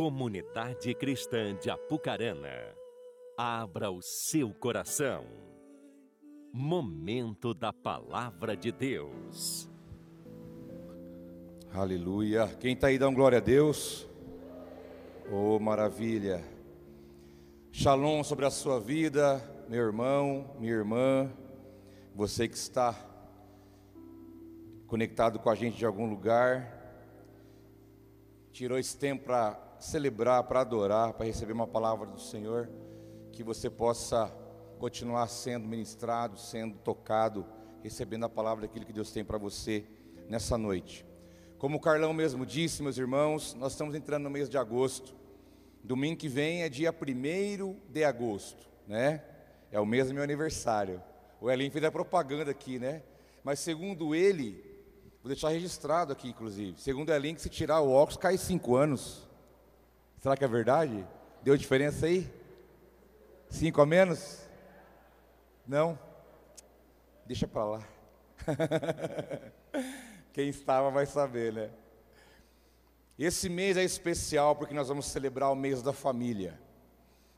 Comunidade Cristã de Apucarana, abra o seu coração. Momento da Palavra de Deus. Aleluia. Quem está aí dando glória a Deus? Oh, maravilha. Shalom sobre a sua vida, meu irmão, minha irmã, você que está conectado com a gente de algum lugar, tirou esse tempo para celebrar, para adorar, para receber uma palavra do Senhor, que você possa continuar sendo ministrado, sendo tocado, recebendo a palavra daquilo que Deus tem para você nessa noite. Como o Carlão mesmo disse, meus irmãos, nós estamos entrando no mês de agosto. Domingo que vem é dia 1 de agosto, né? É o mês do meu aniversário. O Elinho fez a propaganda aqui, né? Mas segundo ele, vou deixar registrado aqui, inclusive. Segundo o Elinho, que se tirar o óculos, cai cinco anos. Será que é verdade? Deu diferença aí? Cinco a menos? Não? Deixa para lá. Quem estava vai saber, né? Esse mês é especial porque nós vamos celebrar o mês da família.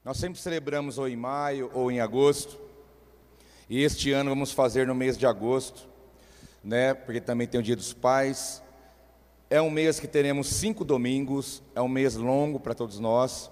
Nós sempre celebramos ou em maio ou em agosto. E este ano vamos fazer no mês de agosto, né? Porque também tem o Dia dos Pais. É um mês que teremos cinco domingos, é um mês longo para todos nós,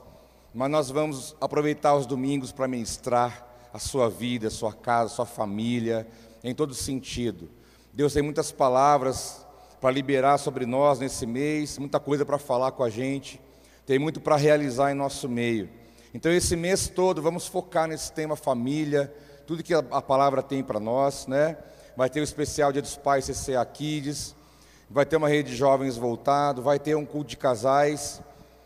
mas nós vamos aproveitar os domingos para ministrar a sua vida, a sua casa, a sua família, em todo sentido. Deus tem muitas palavras para liberar sobre nós nesse mês, muita coisa para falar com a gente, tem muito para realizar em nosso meio. Então, esse mês todo, vamos focar nesse tema família, tudo que a, palavra tem para nós, né? Vai ter o especial Dia dos Pais CCA Kids, vai ter uma rede de jovens voltado, vai ter um culto de casais.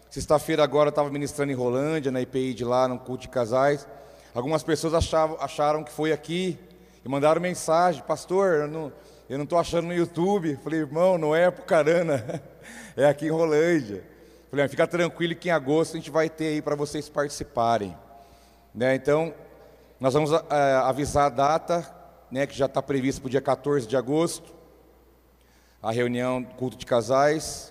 Sexta-feira agora eu estava ministrando em Rolândia, na IPI de lá, num culto de casais. Algumas pessoas achavam, acharam que foi aqui e mandaram mensagem, pastor, eu não eu não estou achando no YouTube. Falei, irmão, não é Apucarana, é aqui em Rolândia. Falei, fica tranquilo que em agosto a gente vai ter aí para vocês participarem. Né, então, nós vamos é, avisar a data, né, que já está prevista para o dia 14 de agosto a reunião culto de casais,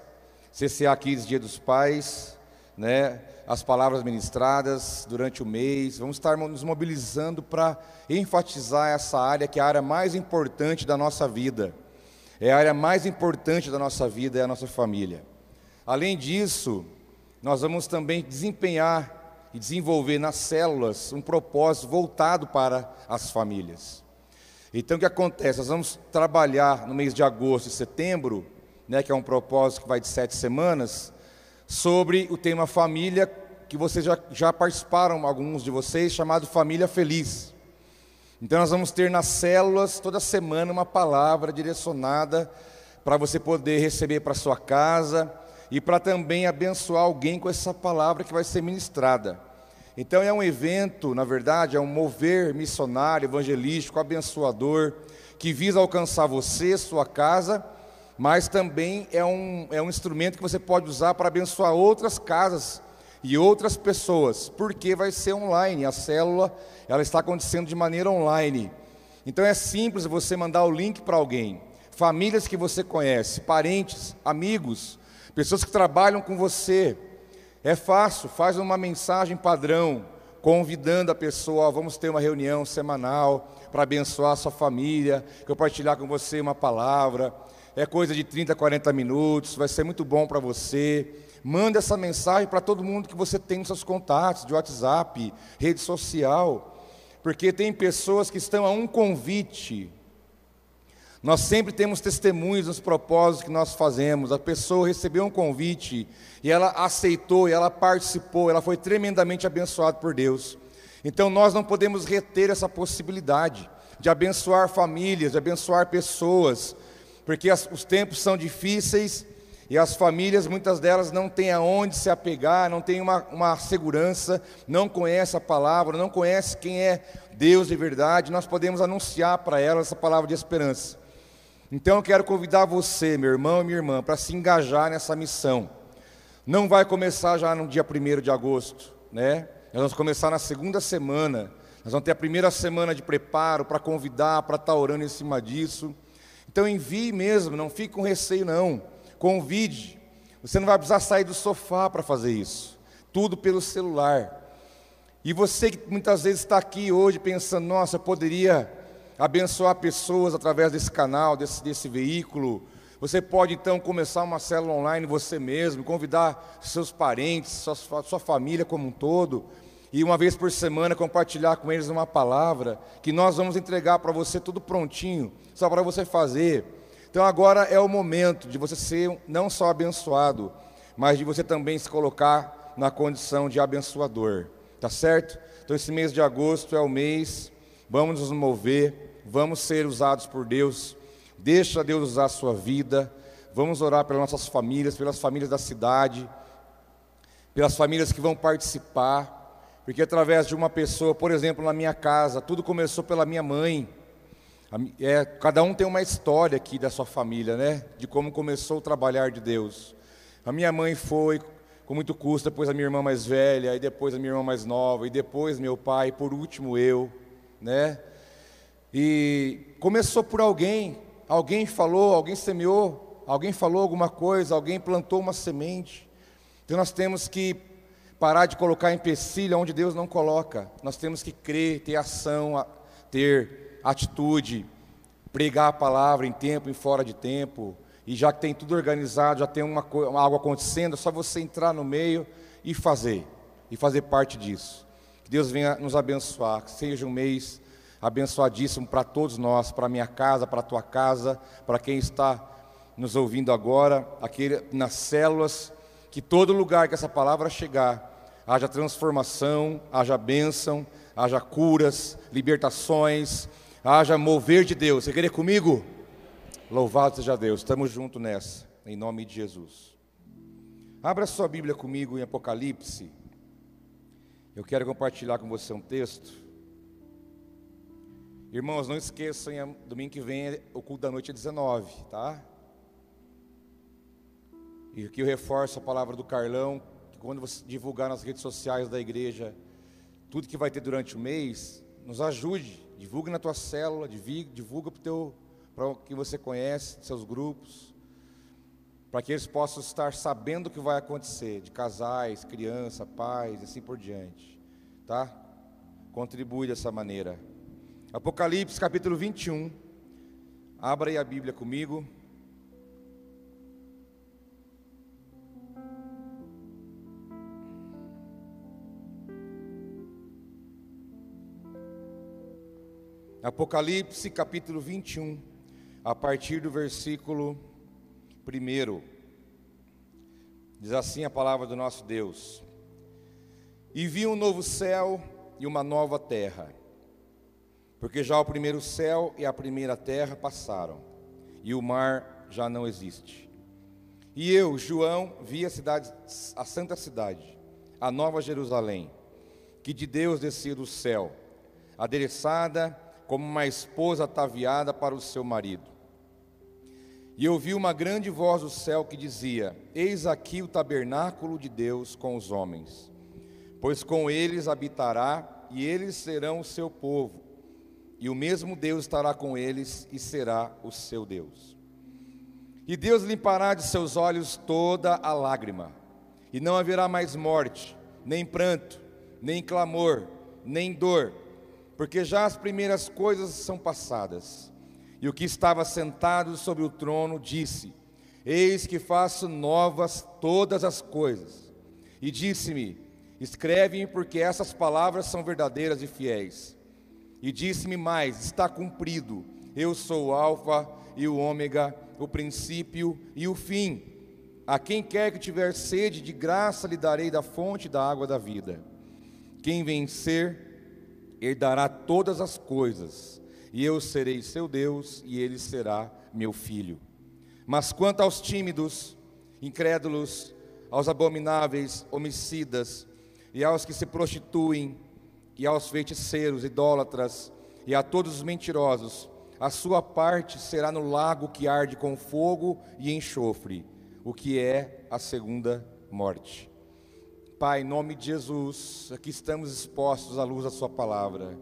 CCA 15 Dia dos Pais, né? As palavras ministradas durante o mês. Vamos estar nos mobilizando para enfatizar essa área que é a área mais importante da nossa vida. É a área mais importante da nossa vida, é a nossa família. Além disso, nós vamos também desempenhar e desenvolver nas células um propósito voltado para as famílias. Então o que acontece? Nós vamos trabalhar no mês de agosto e setembro, né, que é um propósito que vai de sete semanas, sobre o tema família, que vocês já, já participaram, alguns de vocês, chamado Família Feliz. Então nós vamos ter nas células toda semana uma palavra direcionada para você poder receber para sua casa e para também abençoar alguém com essa palavra que vai ser ministrada. Então é um evento, na verdade, é um mover missionário, evangelístico, abençoador, que visa alcançar você, sua casa, mas também é um, é um instrumento que você pode usar para abençoar outras casas e outras pessoas, porque vai ser online, a célula ela está acontecendo de maneira online. Então é simples você mandar o link para alguém, famílias que você conhece, parentes, amigos, pessoas que trabalham com você, é fácil, faz uma mensagem padrão, convidando a pessoa, vamos ter uma reunião semanal para abençoar a sua família, compartilhar com você uma palavra. É coisa de 30, 40 minutos, vai ser muito bom para você. Manda essa mensagem para todo mundo que você tem nos seus contatos, de WhatsApp, rede social, porque tem pessoas que estão a um convite nós sempre temos testemunhos dos propósitos que nós fazemos. A pessoa recebeu um convite e ela aceitou, e ela participou, ela foi tremendamente abençoada por Deus. Então nós não podemos reter essa possibilidade de abençoar famílias, de abençoar pessoas, porque as, os tempos são difíceis e as famílias, muitas delas, não têm aonde se apegar, não têm uma, uma segurança, não conhecem a palavra, não conhecem quem é Deus de verdade. Nós podemos anunciar para elas essa palavra de esperança. Então eu quero convidar você, meu irmão e minha irmã, para se engajar nessa missão. Não vai começar já no dia 1 de agosto, né? Nós vamos começar na segunda semana. Nós vamos ter a primeira semana de preparo para convidar, para estar orando em cima disso. Então envie mesmo, não fique com receio não. Convide. Você não vai precisar sair do sofá para fazer isso. Tudo pelo celular. E você que muitas vezes está aqui hoje pensando, nossa, eu poderia abençoar pessoas através desse canal, desse, desse veículo. Você pode então começar uma célula online você mesmo, convidar seus parentes, sua, sua família como um todo, e uma vez por semana compartilhar com eles uma palavra que nós vamos entregar para você tudo prontinho, só para você fazer. Então agora é o momento de você ser não só abençoado, mas de você também se colocar na condição de abençoador. Tá certo? Então esse mês de agosto é o mês, vamos nos mover, vamos ser usados por Deus. Deixa Deus usar a sua vida. Vamos orar pelas nossas famílias, pelas famílias da cidade, pelas famílias que vão participar, porque através de uma pessoa, por exemplo, na minha casa, tudo começou pela minha mãe. É, cada um tem uma história aqui da sua família, né? De como começou o trabalhar de Deus. A minha mãe foi com muito custo, depois a minha irmã mais velha, e depois a minha irmã mais nova, e depois meu pai, e por último eu, né? E começou por alguém, alguém falou, alguém semeou, alguém falou alguma coisa, alguém plantou uma semente. Então nós temos que parar de colocar empecilho onde Deus não coloca. Nós temos que crer, ter ação, ter atitude, pregar a palavra em tempo e fora de tempo, e já que tem tudo organizado, já tem uma, algo acontecendo, é só você entrar no meio e fazer, e fazer parte disso. Deus venha nos abençoar, que seja um mês abençoadíssimo para todos nós, para minha casa, para a tua casa, para quem está nos ouvindo agora, aqui nas células, que todo lugar que essa palavra chegar, haja transformação, haja bênção, haja curas, libertações, haja mover de Deus. Você quer comigo? Louvado seja Deus, estamos juntos nessa, em nome de Jesus. Abra sua Bíblia comigo em Apocalipse. Eu quero compartilhar com você um texto. Irmãos, não esqueçam, domingo que vem é o culto da noite é 19, tá? E aqui eu reforço a palavra do Carlão, que quando você divulgar nas redes sociais da igreja tudo que vai ter durante o mês, nos ajude, divulgue na tua célula, divulga para que você conhece, seus grupos, para que eles possam estar sabendo o que vai acontecer, de casais, criança, pais e assim por diante, tá? Contribui dessa maneira. Apocalipse capítulo 21, abra aí a Bíblia comigo. Apocalipse capítulo 21 a partir do versículo 1. Diz assim a palavra do nosso Deus: E vi um novo céu e uma nova terra, porque já o primeiro céu e a primeira terra passaram, e o mar já não existe. E eu, João, vi a cidade, a santa cidade, a nova Jerusalém, que de Deus descia do céu, adereçada como uma esposa ataviada para o seu marido. E ouvi uma grande voz do céu que dizia: Eis aqui o tabernáculo de Deus com os homens, pois com eles habitará, e eles serão o seu povo, e o mesmo Deus estará com eles e será o seu Deus. E Deus limpará de seus olhos toda a lágrima, e não haverá mais morte, nem pranto, nem clamor, nem dor, porque já as primeiras coisas são passadas. E o que estava sentado sobre o trono disse: Eis que faço novas todas as coisas. E disse-me: Escreve-me, porque essas palavras são verdadeiras e fiéis. E disse-me mais: Está cumprido. Eu sou o Alfa e o Ômega, o princípio e o fim. A quem quer que tiver sede, de graça lhe darei da fonte da água da vida. Quem vencer, herdará todas as coisas e eu serei seu Deus, e ele será meu filho. Mas quanto aos tímidos, incrédulos, aos abomináveis, homicidas, e aos que se prostituem, e aos feiticeiros, idólatras, e a todos os mentirosos, a sua parte será no lago que arde com fogo e enxofre, o que é a segunda morte. Pai, em nome de Jesus, aqui estamos expostos à luz da Sua palavra.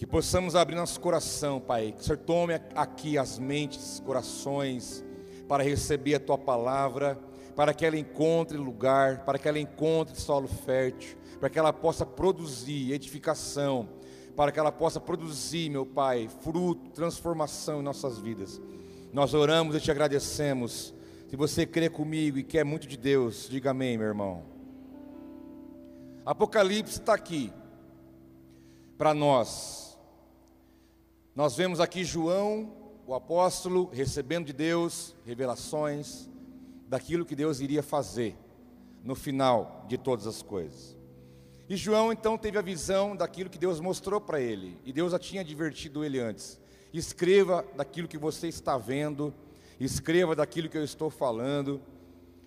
Que possamos abrir nosso coração, Pai. Que o Senhor tome aqui as mentes, corações, para receber a tua palavra, para que ela encontre lugar, para que ela encontre solo fértil, para que ela possa produzir edificação, para que ela possa produzir, meu Pai, fruto, transformação em nossas vidas. Nós oramos e te agradecemos. Se você crê comigo e quer muito de Deus, diga amém, meu irmão. Apocalipse está aqui para nós. Nós vemos aqui João, o apóstolo, recebendo de Deus revelações daquilo que Deus iria fazer no final de todas as coisas. E João então teve a visão daquilo que Deus mostrou para ele, e Deus já tinha advertido ele antes. Escreva daquilo que você está vendo, escreva daquilo que eu estou falando.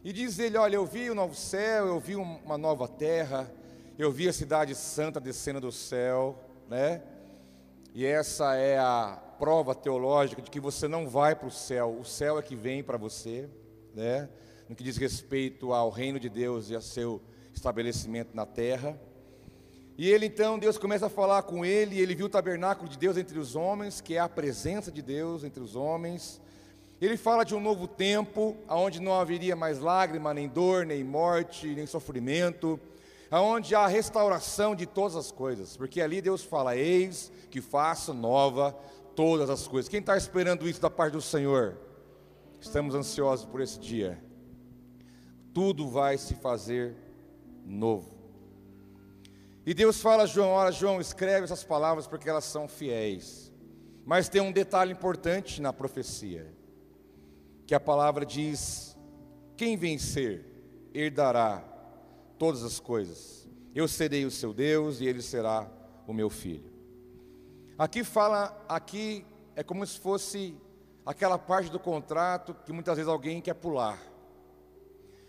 E diz ele: Olha, eu vi um novo céu, eu vi uma nova terra, eu vi a cidade santa descendo do céu, né? E essa é a prova teológica de que você não vai para o céu, o céu é que vem para você, né? No que diz respeito ao reino de Deus e a seu estabelecimento na terra. E ele então, Deus começa a falar com ele, e ele viu o tabernáculo de Deus entre os homens, que é a presença de Deus entre os homens. Ele fala de um novo tempo, onde não haveria mais lágrima, nem dor, nem morte, nem sofrimento, aonde há restauração de todas as coisas, porque ali Deus fala: Eis que faço nova todas as coisas. Quem está esperando isso da parte do Senhor? Estamos ansiosos por esse dia. Tudo vai se fazer novo. E Deus fala a João: Olha, João, escreve essas palavras porque elas são fiéis. Mas tem um detalhe importante na profecia: que a palavra diz: Quem vencer herdará todas as coisas. Eu serei o seu Deus e ele será o meu filho. Aqui fala, aqui é como se fosse aquela parte do contrato que muitas vezes alguém quer pular.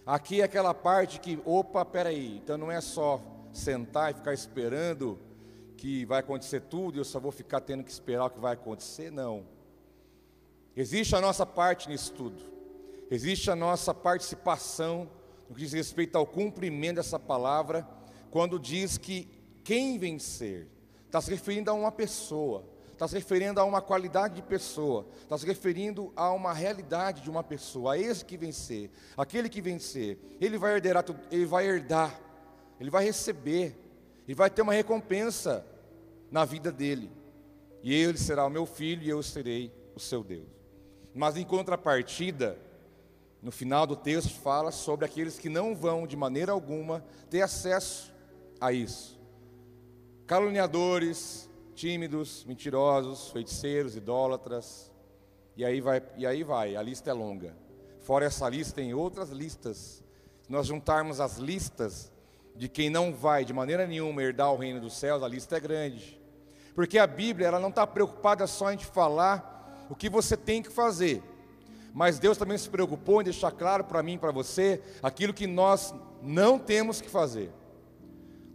Aqui é aquela parte que, opa, peraí, então não é só sentar e ficar esperando que vai acontecer tudo e eu só vou ficar tendo que esperar o que vai acontecer, não. Existe a nossa parte nisso tudo. Existe a nossa participação no que diz respeito ao cumprimento dessa palavra, quando diz que quem vencer, está se referindo a uma pessoa, está se referindo a uma qualidade de pessoa, está se referindo a uma realidade de uma pessoa, a esse que vencer, aquele que vencer, ele vai herdar, ele vai herdar, ele vai receber, ele vai ter uma recompensa na vida dele, e ele será o meu filho e eu serei o seu Deus. Mas em contrapartida, no final do texto fala sobre aqueles que não vão de maneira alguma ter acesso a isso. Caluniadores, tímidos, mentirosos, feiticeiros, idólatras. E aí vai, e aí vai, a lista é longa. Fora essa lista tem outras listas. Se nós juntarmos as listas de quem não vai de maneira nenhuma herdar o reino dos céus, a lista é grande. Porque a Bíblia ela não está preocupada só em te falar o que você tem que fazer mas Deus também se preocupou em deixar claro para mim e para você aquilo que nós não temos que fazer.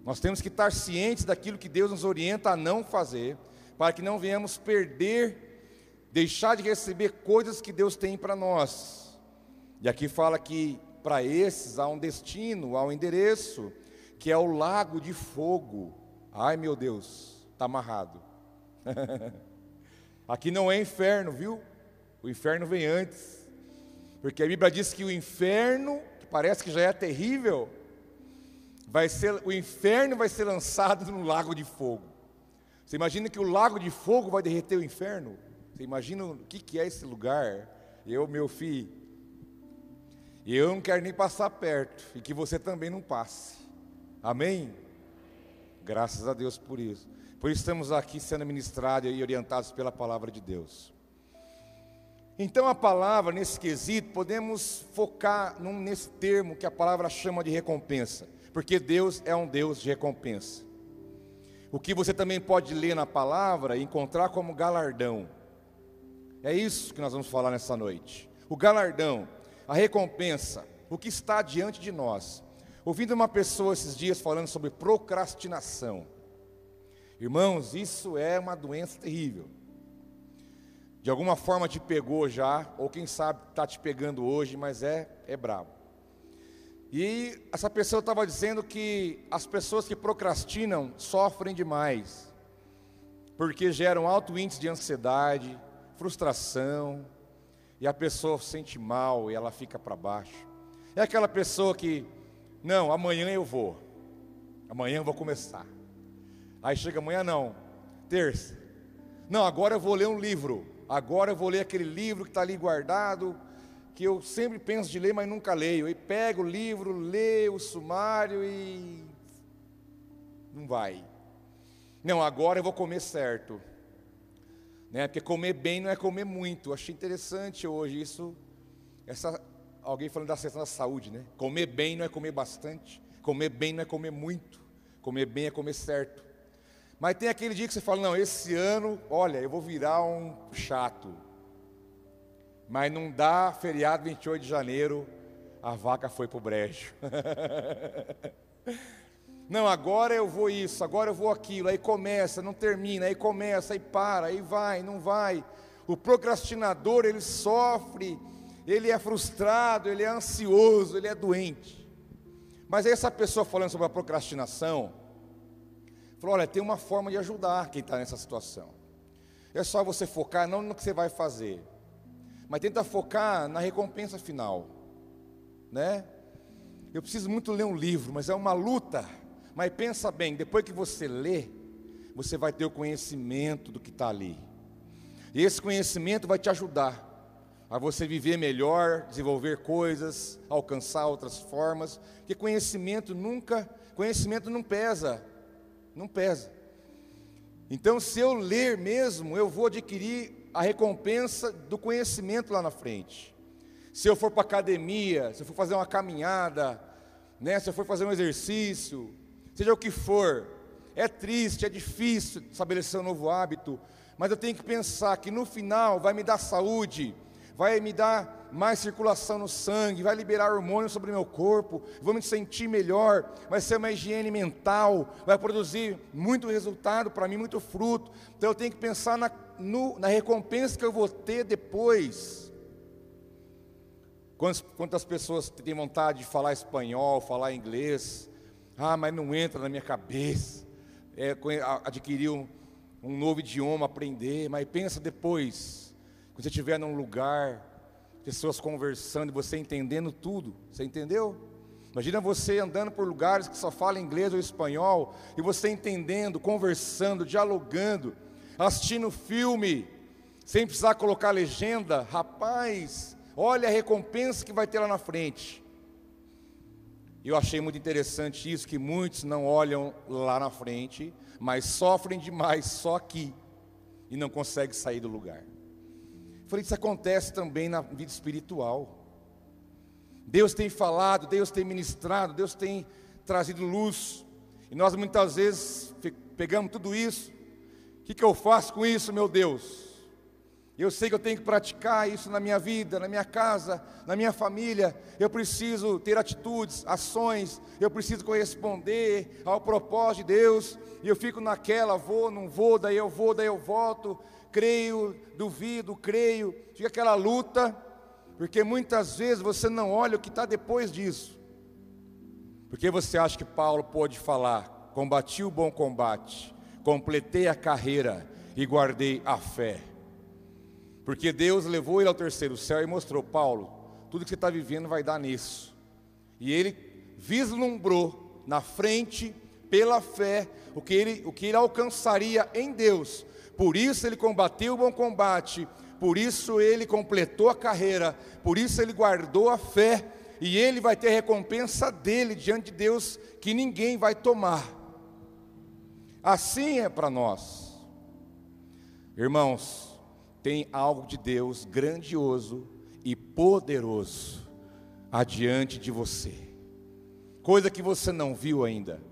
Nós temos que estar cientes daquilo que Deus nos orienta a não fazer, para que não venhamos perder, deixar de receber coisas que Deus tem para nós. E aqui fala que para esses há um destino, há um endereço, que é o lago de fogo. Ai meu Deus, está amarrado. aqui não é inferno, viu? O inferno vem antes. Porque a Bíblia diz que o inferno, que parece que já é terrível, vai ser, o inferno vai ser lançado no lago de fogo. Você imagina que o lago de fogo vai derreter o inferno? Você imagina o que, que é esse lugar? Eu, meu filho, eu não quero nem passar perto, e que você também não passe. Amém? Graças a Deus por isso. Por isso estamos aqui sendo ministrados e orientados pela palavra de Deus. Então a palavra, nesse quesito, podemos focar num, nesse termo que a palavra chama de recompensa, porque Deus é um Deus de recompensa. O que você também pode ler na palavra e encontrar como galardão. É isso que nós vamos falar nessa noite. O galardão, a recompensa, o que está diante de nós. Ouvindo uma pessoa esses dias falando sobre procrastinação. Irmãos, isso é uma doença terrível de alguma forma te pegou já, ou quem sabe está te pegando hoje, mas é, é brabo. E essa pessoa estava dizendo que as pessoas que procrastinam sofrem demais, porque geram alto índice de ansiedade, frustração, e a pessoa se sente mal e ela fica para baixo. É aquela pessoa que, não, amanhã eu vou, amanhã eu vou começar. Aí chega amanhã, não, terça, não, agora eu vou ler um livro, agora eu vou ler aquele livro que está ali guardado, que eu sempre penso de ler, mas nunca leio. E pego o livro, leio o sumário e não vai. Não, agora eu vou comer certo. Né? Porque comer bem não é comer muito. Eu achei interessante hoje isso. Essa, alguém falando da questão da saúde, né? Comer bem não é comer bastante. Comer bem não é comer muito. Comer bem é comer certo. Mas tem aquele dia que você fala, não, esse ano, olha, eu vou virar um chato. Mas não dá feriado 28 de janeiro, a vaca foi para o brejo. Não, agora eu vou isso, agora eu vou aquilo, aí começa, não termina, aí começa, aí para, aí vai, não vai. O procrastinador, ele sofre, ele é frustrado, ele é ansioso, ele é doente. Mas essa pessoa falando sobre a procrastinação, falou: olha, tem uma forma de ajudar quem está nessa situação. É só você focar não no que você vai fazer, mas tenta focar na recompensa final, né? Eu preciso muito ler um livro, mas é uma luta mas pensa bem, depois que você lê, você vai ter o conhecimento do que está ali. E esse conhecimento vai te ajudar a você viver melhor, desenvolver coisas, alcançar outras formas. Porque conhecimento nunca, conhecimento não pesa, não pesa. Então, se eu ler mesmo, eu vou adquirir a recompensa do conhecimento lá na frente. Se eu for para academia, se eu for fazer uma caminhada, né, se eu for fazer um exercício, seja o que for, é triste, é difícil estabelecer um novo hábito, mas eu tenho que pensar que no final vai me dar saúde, vai me dar mais circulação no sangue, vai liberar hormônios sobre meu corpo, vou me sentir melhor, vai ser uma higiene mental, vai produzir muito resultado para mim, muito fruto. Então eu tenho que pensar na, no, na recompensa que eu vou ter depois. Quantas, quantas pessoas têm vontade de falar espanhol, falar inglês, ah, mas não entra na minha cabeça. É, adquirir um, um novo idioma, aprender. Mas pensa depois, quando você estiver num lugar, pessoas conversando você entendendo tudo. Você entendeu? Imagina você andando por lugares que só falam inglês ou espanhol, e você entendendo, conversando, dialogando, assistindo filme, sem precisar colocar legenda. Rapaz, olha a recompensa que vai ter lá na frente. Eu achei muito interessante isso, que muitos não olham lá na frente, mas sofrem demais só aqui e não conseguem sair do lugar. Falei, isso acontece também na vida espiritual. Deus tem falado, Deus tem ministrado, Deus tem trazido luz, e nós muitas vezes pegamos tudo isso. O que, que eu faço com isso, meu Deus? Eu sei que eu tenho que praticar isso na minha vida, na minha casa, na minha família. Eu preciso ter atitudes, ações. Eu preciso corresponder ao propósito de Deus. E eu fico naquela, vou, não vou, daí eu vou, daí eu volto. Creio, duvido, creio. Fica aquela luta, porque muitas vezes você não olha o que está depois disso. Porque você acha que Paulo pode falar: combati o bom combate, completei a carreira e guardei a fé. Porque Deus levou ele ao terceiro céu e mostrou, Paulo, tudo que você está vivendo vai dar nisso. E ele vislumbrou na frente, pela fé, o que ele, o que ele alcançaria em Deus. Por isso ele combateu o bom combate, por isso ele completou a carreira, por isso ele guardou a fé, e ele vai ter recompensa dele diante de Deus que ninguém vai tomar. Assim é para nós. Irmãos, tem algo de Deus grandioso e poderoso adiante de você. Coisa que você não viu ainda,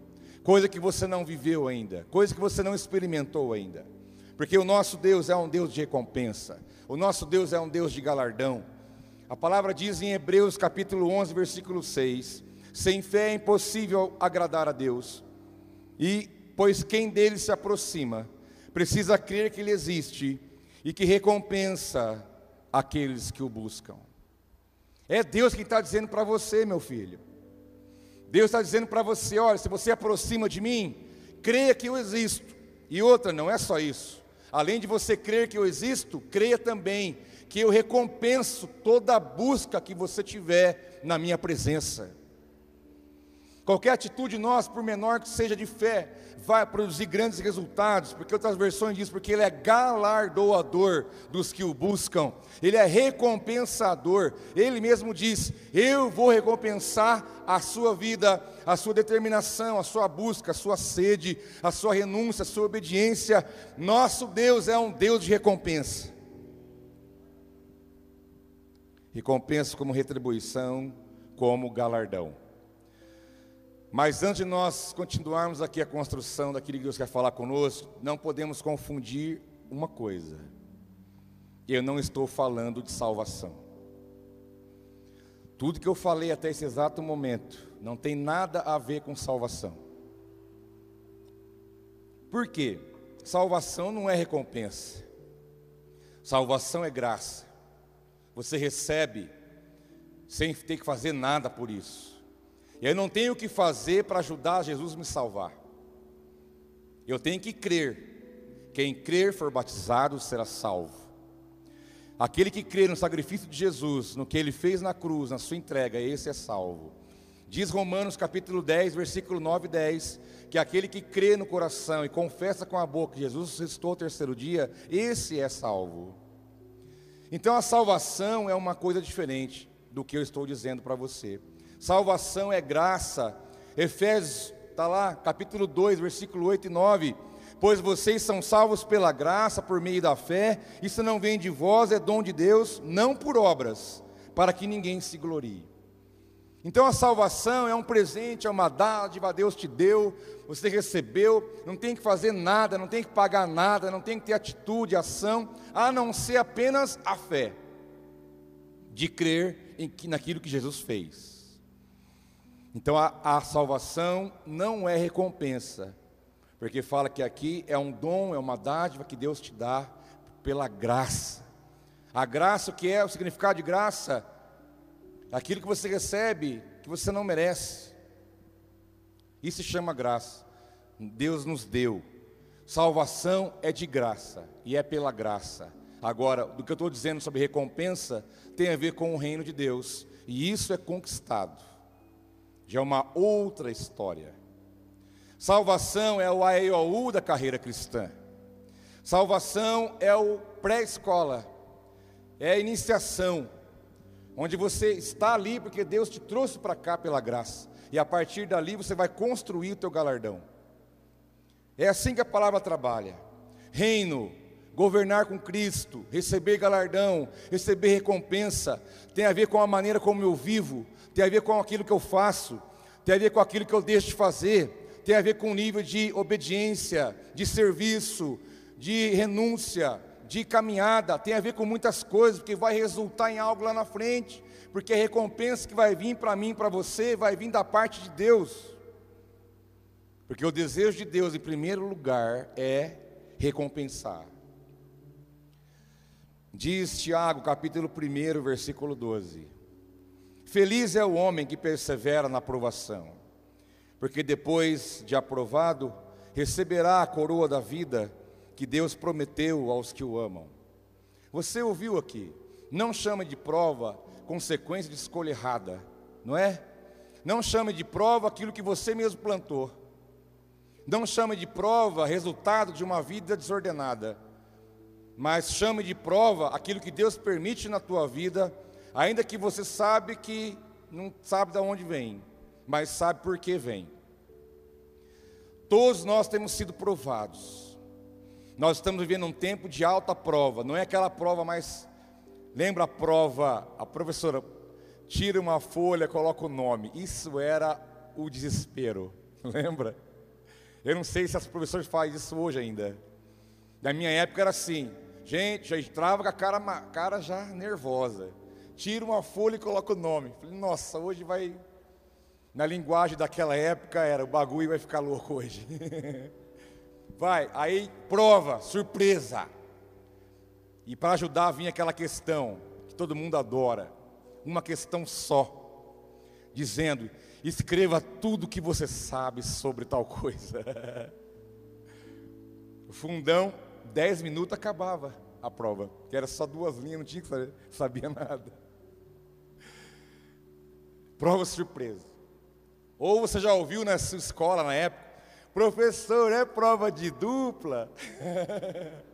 coisa que você não viveu ainda, coisa que você não experimentou ainda. Porque o nosso Deus é um Deus de recompensa, o nosso Deus é um Deus de galardão. A palavra diz em Hebreus capítulo 11, versículo 6: Sem fé é impossível agradar a Deus, e pois quem dele se aproxima precisa crer que ele existe e que recompensa aqueles que o buscam. É Deus que está dizendo para você, meu filho. Deus está dizendo para você: olha, se você aproxima de mim, creia que eu existo. E outra, não é só isso. Além de você crer que eu existo, creia também que eu recompenso toda a busca que você tiver na minha presença. Qualquer atitude nossa, por menor que seja de fé, vai produzir grandes resultados, porque outras versões dizem, porque Ele é galardoador dos que o buscam, Ele é recompensador. Ele mesmo diz: Eu vou recompensar a sua vida, a sua determinação, a sua busca, a sua sede, a sua renúncia, a sua obediência. Nosso Deus é um Deus de recompensa. Recompensa como retribuição, como galardão. Mas antes de nós continuarmos aqui a construção daquilo que Deus quer falar conosco, não podemos confundir uma coisa. Eu não estou falando de salvação. Tudo que eu falei até esse exato momento não tem nada a ver com salvação. Por quê? Salvação não é recompensa. Salvação é graça. Você recebe sem ter que fazer nada por isso. Eu não tenho o que fazer para ajudar Jesus me salvar. Eu tenho que crer. Quem crer for batizado será salvo. Aquele que crê no sacrifício de Jesus, no que ele fez na cruz, na sua entrega, esse é salvo. Diz Romanos capítulo 10, versículo 9 e 10, que aquele que crê no coração e confessa com a boca que Jesus ressuscitou ao terceiro dia, esse é salvo. Então a salvação é uma coisa diferente do que eu estou dizendo para você. Salvação é graça. Efésios, está lá, capítulo 2, versículo 8 e 9. Pois vocês são salvos pela graça, por meio da fé, isso não vem de vós, é dom de Deus, não por obras, para que ninguém se glorie. Então a salvação é um presente, é uma dádiva, Deus te deu, você recebeu, não tem que fazer nada, não tem que pagar nada, não tem que ter atitude, ação, a não ser apenas a fé de crer em, naquilo que Jesus fez. Então a, a salvação não é recompensa, porque fala que aqui é um dom, é uma dádiva que Deus te dá pela graça. A graça, o que é o significado de graça? Aquilo que você recebe, que você não merece. Isso se chama graça. Deus nos deu. Salvação é de graça e é pela graça. Agora, do que eu estou dizendo sobre recompensa tem a ver com o reino de Deus, e isso é conquistado já é uma outra história. Salvação é o AEOU da carreira cristã. Salvação é o pré-escola, é a iniciação, onde você está ali porque Deus te trouxe para cá pela graça, e a partir dali você vai construir o teu galardão. É assim que a palavra trabalha. Reino, governar com Cristo, receber galardão, receber recompensa, tem a ver com a maneira como eu vivo, tem a ver com aquilo que eu faço, tem a ver com aquilo que eu deixo de fazer, tem a ver com o nível de obediência, de serviço, de renúncia, de caminhada, tem a ver com muitas coisas, porque vai resultar em algo lá na frente, porque a recompensa que vai vir para mim, para você, vai vir da parte de Deus. Porque o desejo de Deus, em primeiro lugar, é recompensar. Diz Tiago, capítulo 1, versículo 12: Feliz é o homem que persevera na aprovação, porque depois de aprovado, receberá a coroa da vida que Deus prometeu aos que o amam. Você ouviu aqui? Não chame de prova consequência de escolha errada, não é? Não chame de prova aquilo que você mesmo plantou. Não chame de prova resultado de uma vida desordenada. Mas chame de prova aquilo que Deus permite na tua vida Ainda que você sabe que não sabe de onde vem, mas sabe por que vem. Todos nós temos sido provados. Nós estamos vivendo um tempo de alta prova, não é aquela prova mais. Lembra a prova, a professora tira uma folha, coloca o nome. Isso era o desespero, lembra? Eu não sei se as professoras fazem isso hoje ainda. Na minha época era assim, gente, já entrava com a cara, cara já nervosa tira uma folha e coloca o nome. Falei, nossa, hoje vai. Na linguagem daquela época era o bagulho vai ficar louco hoje. vai, aí prova, surpresa. E para ajudar vinha aquela questão que todo mundo adora, uma questão só, dizendo: escreva tudo que você sabe sobre tal coisa. o fundão, dez minutos acabava. a prova, que era só duas linhas, não tinha que saber, sabia nada. Prova surpresa. Ou você já ouviu na sua escola na época, professor, é prova de dupla?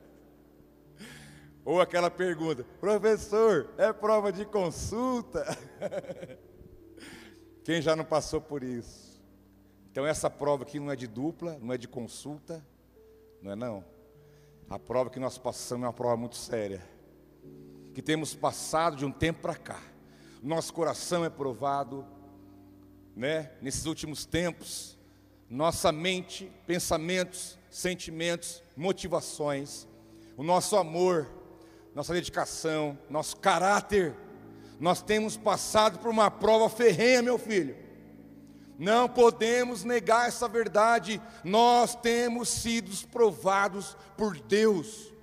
Ou aquela pergunta, professor, é prova de consulta? Quem já não passou por isso? Então essa prova aqui não é de dupla, não é de consulta, não é não. A prova que nós passamos é uma prova muito séria. Que temos passado de um tempo para cá. Nosso coração é provado, né? Nesses últimos tempos, nossa mente, pensamentos, sentimentos, motivações, o nosso amor, nossa dedicação, nosso caráter, nós temos passado por uma prova ferrenha, meu filho. Não podemos negar essa verdade. Nós temos sido provados por Deus,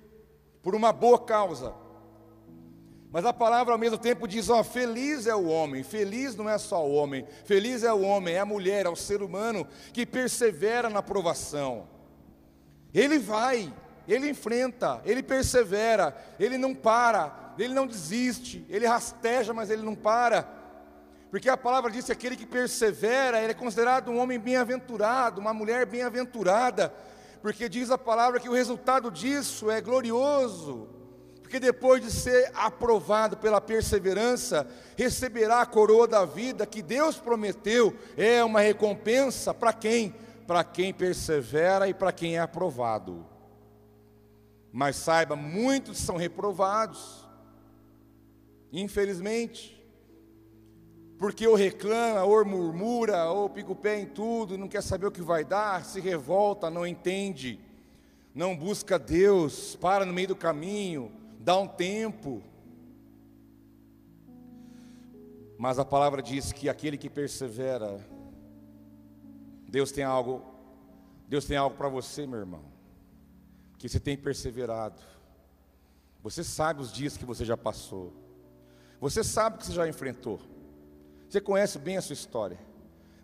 por uma boa causa. Mas a palavra ao mesmo tempo diz: ó, feliz é o homem, feliz não é só o homem, feliz é o homem, é a mulher, é o ser humano que persevera na provação. Ele vai, ele enfrenta, ele persevera, ele não para, ele não desiste, ele rasteja, mas ele não para. Porque a palavra diz que aquele que persevera, ele é considerado um homem bem-aventurado, uma mulher bem-aventurada, porque diz a palavra que o resultado disso é glorioso. Porque depois de ser aprovado pela perseverança, receberá a coroa da vida que Deus prometeu, é uma recompensa para quem? Para quem persevera e para quem é aprovado. Mas saiba, muitos são reprovados, infelizmente, porque ou reclama, ou murmura, ou pica o pé em tudo, não quer saber o que vai dar, se revolta, não entende, não busca Deus, para no meio do caminho, dá um tempo. Mas a palavra diz que aquele que persevera, Deus tem algo, Deus tem algo para você, meu irmão, que você tem perseverado. Você sabe os dias que você já passou. Você sabe que você já enfrentou. Você conhece bem a sua história.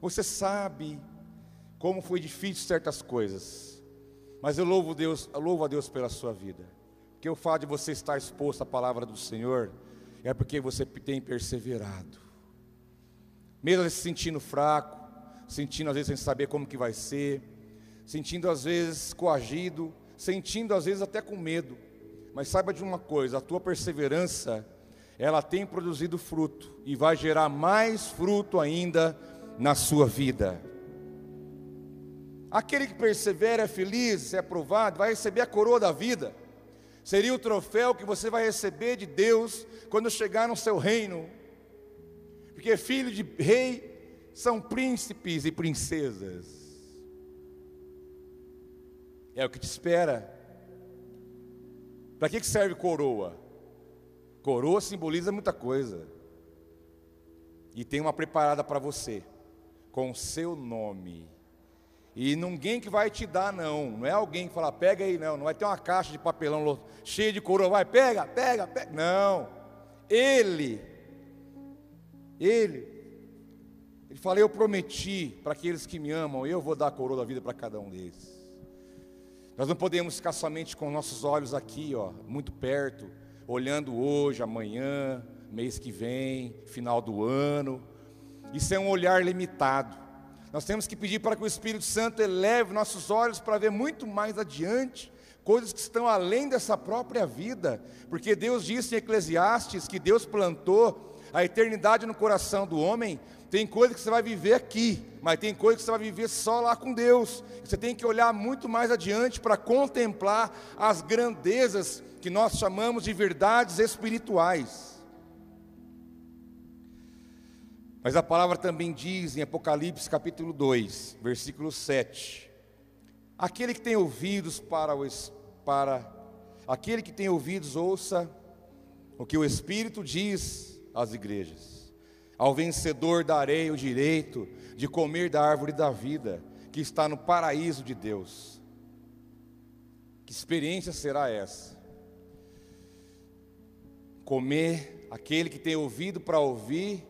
Você sabe como foi difícil certas coisas. Mas eu louvo Deus, eu louvo a Deus pela sua vida. Porque o fato de você estar exposto à palavra do Senhor é porque você tem perseverado. Mesmo se sentindo fraco, sentindo às vezes sem saber como que vai ser, sentindo às vezes coagido, sentindo às vezes até com medo. Mas saiba de uma coisa, a tua perseverança, ela tem produzido fruto e vai gerar mais fruto ainda na sua vida. Aquele que persevera é feliz, é aprovado, vai receber a coroa da vida seria o troféu que você vai receber de Deus quando chegar no seu reino. Porque filho de rei são príncipes e princesas. É o que te espera. Para que serve coroa? Coroa simboliza muita coisa. E tem uma preparada para você, com o seu nome. E ninguém que vai te dar, não. Não é alguém que fala, pega aí, não. Não vai ter uma caixa de papelão cheia de coroa, vai, pega, pega, pega. Não. Ele, Ele, Ele fala, eu prometi para aqueles que me amam, eu vou dar a coroa da vida para cada um deles. Nós não podemos ficar somente com nossos olhos aqui, ó, muito perto, olhando hoje, amanhã, mês que vem, final do ano. Isso é um olhar limitado. Nós temos que pedir para que o Espírito Santo eleve nossos olhos para ver muito mais adiante, coisas que estão além dessa própria vida, porque Deus disse em Eclesiastes que Deus plantou a eternidade no coração do homem. Tem coisa que você vai viver aqui, mas tem coisa que você vai viver só lá com Deus. Você tem que olhar muito mais adiante para contemplar as grandezas que nós chamamos de verdades espirituais. Mas a palavra também diz em Apocalipse capítulo 2, versículo 7: Aquele que tem ouvidos para, o, para aquele que tem ouvidos, ouça o que o Espírito diz às igrejas. Ao vencedor darei o direito de comer da árvore da vida, que está no paraíso de Deus. Que experiência será essa? Comer, aquele que tem ouvido para ouvir,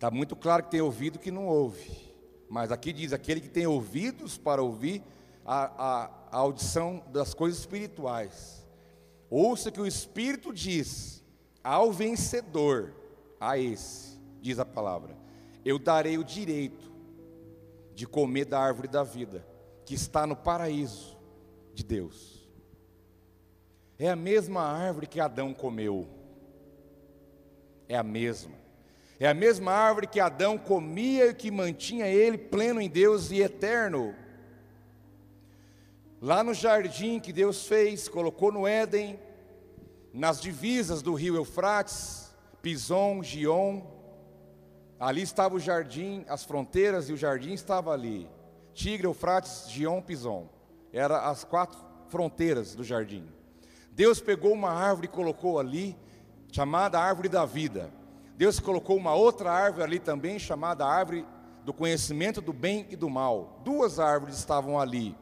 Está muito claro que tem ouvido que não ouve. Mas aqui diz: aquele que tem ouvidos para ouvir, a, a, a audição das coisas espirituais. Ouça que o Espírito diz ao vencedor, a esse, diz a palavra, eu darei o direito de comer da árvore da vida, que está no paraíso de Deus. É a mesma árvore que Adão comeu. É a mesma. É a mesma árvore que Adão comia e que mantinha ele pleno em Deus e eterno. Lá no jardim que Deus fez, colocou no Éden, nas divisas do rio Eufrates, Pison, Gion, ali estava o jardim, as fronteiras e o jardim estava ali. Tigre, Eufrates, Gion, Pison. Eram as quatro fronteiras do jardim. Deus pegou uma árvore e colocou ali, chamada árvore da vida. Deus colocou uma outra árvore ali também, chamada árvore do conhecimento do bem e do mal. Duas árvores estavam ali.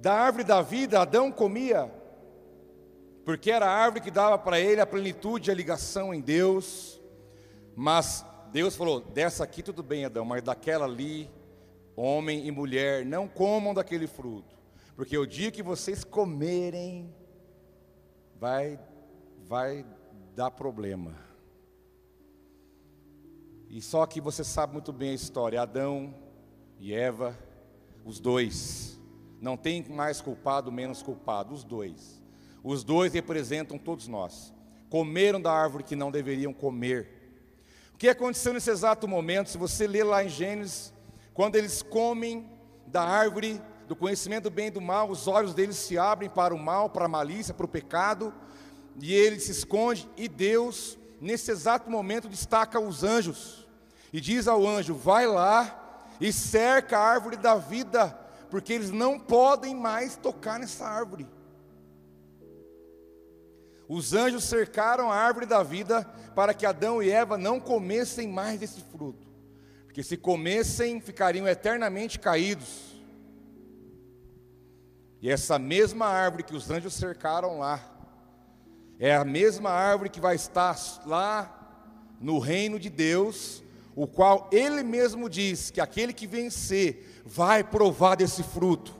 Da árvore da vida, Adão comia, porque era a árvore que dava para ele a plenitude, a ligação em Deus. Mas Deus falou: dessa aqui tudo bem, Adão, mas daquela ali, homem e mulher, não comam daquele fruto, porque o dia que vocês comerem, vai, vai dá problema. E só que você sabe muito bem a história: Adão e Eva, os dois, não tem mais culpado, menos culpado, os dois. Os dois representam todos nós. Comeram da árvore que não deveriam comer. O que aconteceu nesse exato momento? Se você ler lá em Gênesis, quando eles comem da árvore do conhecimento do bem e do mal, os olhos deles se abrem para o mal, para a malícia, para o pecado e ele se esconde, e Deus, nesse exato momento, destaca os anjos, e diz ao anjo: Vai lá e cerca a árvore da vida, porque eles não podem mais tocar nessa árvore. Os anjos cercaram a árvore da vida para que Adão e Eva não comessem mais desse fruto, porque se comessem, ficariam eternamente caídos. E essa mesma árvore que os anjos cercaram lá, é a mesma árvore que vai estar lá no reino de Deus, o qual ele mesmo diz que aquele que vencer vai provar desse fruto.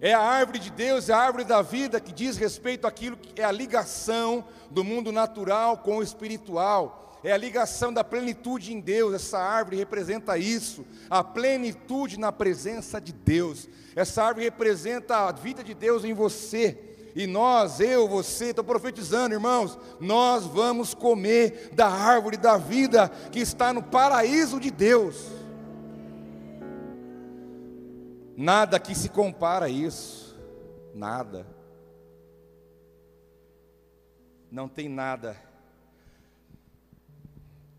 É a árvore de Deus, é a árvore da vida que diz respeito àquilo que é a ligação do mundo natural com o espiritual. É a ligação da plenitude em Deus. Essa árvore representa isso, a plenitude na presença de Deus. Essa árvore representa a vida de Deus em você. E nós, eu, você, estou profetizando, irmãos, nós vamos comer da árvore da vida que está no paraíso de Deus. Nada que se compara a isso, nada. Não tem nada.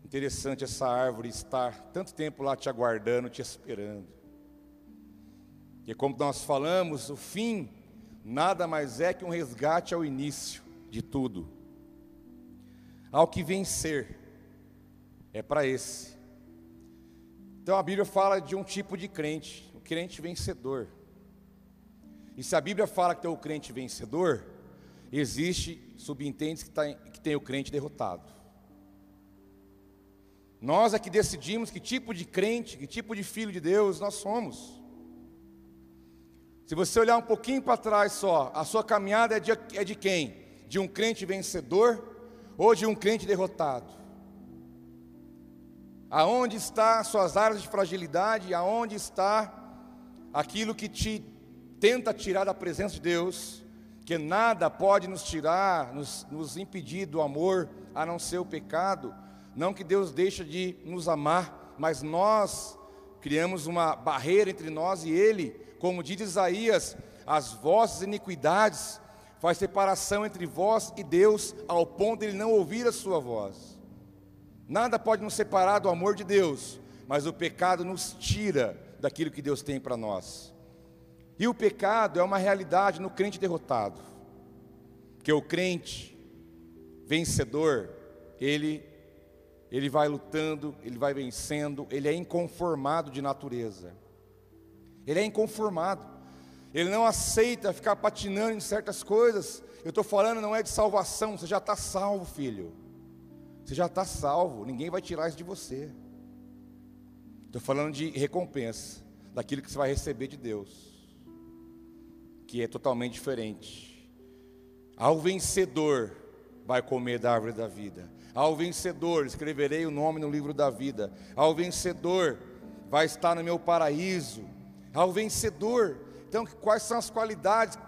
Interessante essa árvore estar tanto tempo lá te aguardando, te esperando. E como nós falamos, o fim nada mais é que um resgate ao início de tudo. Ao que vencer, é para esse. Então a Bíblia fala de um tipo de crente, o crente vencedor. E se a Bíblia fala que tem o crente vencedor, existe, subentende que, tá, que tem o crente derrotado. Nós é que decidimos que tipo de crente, que tipo de filho de Deus nós somos. Se você olhar um pouquinho para trás só, a sua caminhada é de, é de quem? De um crente vencedor ou de um crente derrotado? Aonde está suas áreas de fragilidade? Aonde está aquilo que te tenta tirar da presença de Deus? Que nada pode nos tirar, nos, nos impedir do amor, a não ser o pecado. Não que Deus deixe de nos amar, mas nós criamos uma barreira entre nós e Ele como diz Isaías, as vossas iniquidades faz separação entre vós e Deus, ao ponto de ele não ouvir a sua voz. Nada pode nos separar do amor de Deus, mas o pecado nos tira daquilo que Deus tem para nós. E o pecado é uma realidade no crente derrotado, que o crente vencedor, ele ele vai lutando, ele vai vencendo, ele é inconformado de natureza. Ele é inconformado. Ele não aceita ficar patinando em certas coisas. Eu estou falando não é de salvação, você já está salvo, filho. Você já está salvo, ninguém vai tirar isso de você. Estou falando de recompensa, daquilo que você vai receber de Deus, que é totalmente diferente. Ao vencedor vai comer da árvore da vida. Ao vencedor escreverei o nome no livro da vida. Ao vencedor vai estar no meu paraíso. Ao vencedor. Então, quais são as qualidades,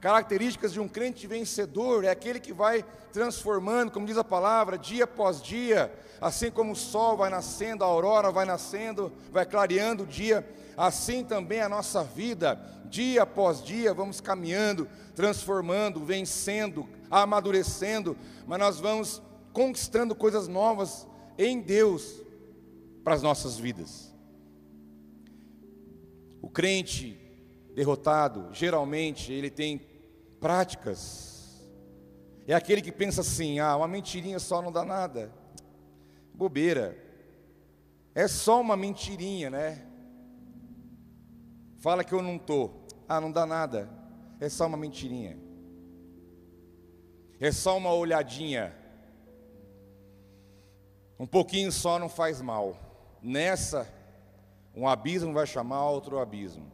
características de um crente vencedor? É aquele que vai transformando, como diz a palavra, dia após dia, assim como o sol vai nascendo, a aurora vai nascendo, vai clareando o dia, assim também a nossa vida, dia após dia, vamos caminhando, transformando, vencendo, amadurecendo, mas nós vamos conquistando coisas novas em Deus para as nossas vidas. O crente derrotado, geralmente, ele tem práticas. É aquele que pensa assim: ah, uma mentirinha só não dá nada. Bobeira. É só uma mentirinha, né? Fala que eu não tô. Ah, não dá nada. É só uma mentirinha. É só uma olhadinha. Um pouquinho só não faz mal. Nessa, um abismo vai chamar outro abismo.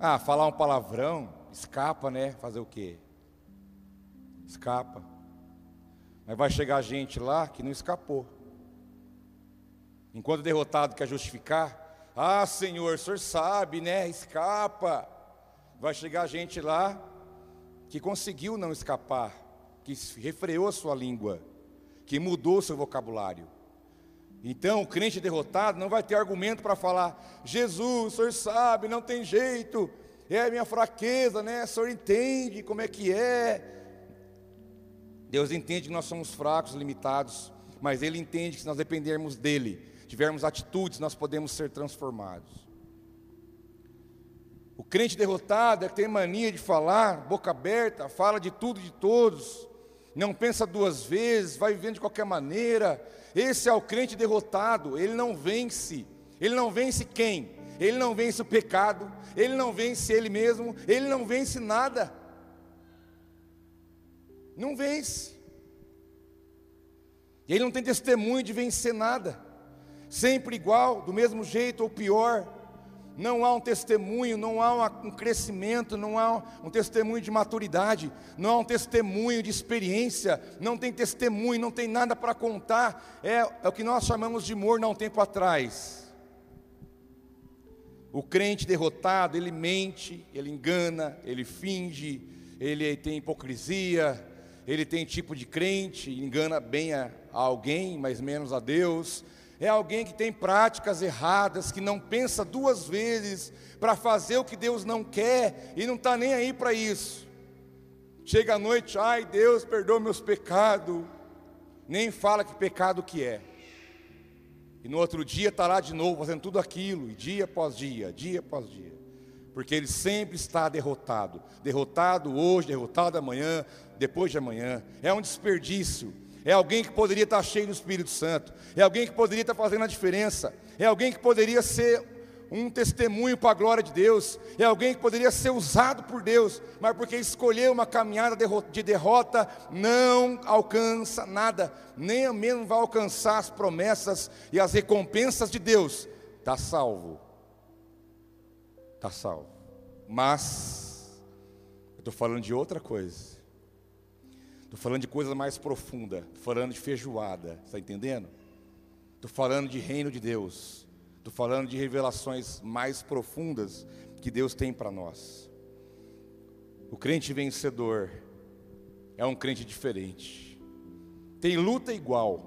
Ah, falar um palavrão, escapa, né? Fazer o quê? Escapa. Mas vai chegar gente lá que não escapou. Enquanto derrotado quer justificar, ah, Senhor, o Senhor sabe, né? Escapa. Vai chegar gente lá que conseguiu não escapar, que refreou a sua língua, que mudou o seu vocabulário. Então, o crente derrotado não vai ter argumento para falar: Jesus, o senhor sabe, não tem jeito, é a minha fraqueza, né? O senhor entende como é que é. Deus entende que nós somos fracos, limitados, mas Ele entende que se nós dependermos dEle, tivermos atitudes, nós podemos ser transformados. O crente derrotado é que tem mania de falar, boca aberta, fala de tudo e de todos, não pensa duas vezes, vai vivendo de qualquer maneira, esse é o crente derrotado, ele não vence. Ele não vence quem? Ele não vence o pecado, ele não vence ele mesmo, ele não vence nada. Não vence. Ele não tem testemunho de vencer nada. Sempre igual, do mesmo jeito ou pior não há um testemunho, não há um crescimento, não há um testemunho de maturidade, não há um testemunho de experiência, não tem testemunho, não tem nada para contar, é, é o que nós chamamos de morno há um tempo atrás. O crente derrotado, ele mente, ele engana, ele finge, ele tem hipocrisia, ele tem tipo de crente, engana bem a, a alguém, mas menos a Deus é alguém que tem práticas erradas, que não pensa duas vezes para fazer o que Deus não quer e não está nem aí para isso. Chega à noite, ai Deus, perdoa meus pecados, nem fala que pecado que é. E no outro dia está lá de novo fazendo tudo aquilo, e dia após dia, dia após dia. Porque ele sempre está derrotado. Derrotado hoje, derrotado amanhã, depois de amanhã. É um desperdício é alguém que poderia estar cheio do Espírito Santo, é alguém que poderia estar fazendo a diferença, é alguém que poderia ser um testemunho para a glória de Deus, é alguém que poderia ser usado por Deus, mas porque escolheu uma caminhada de derrota, não alcança nada, nem mesmo vai alcançar as promessas e as recompensas de Deus. Está salvo, está salvo, mas eu estou falando de outra coisa. Estou falando de coisa mais profunda, estou falando de feijoada, está entendendo? Estou falando de reino de Deus, estou falando de revelações mais profundas que Deus tem para nós. O crente vencedor é um crente diferente, tem luta igual,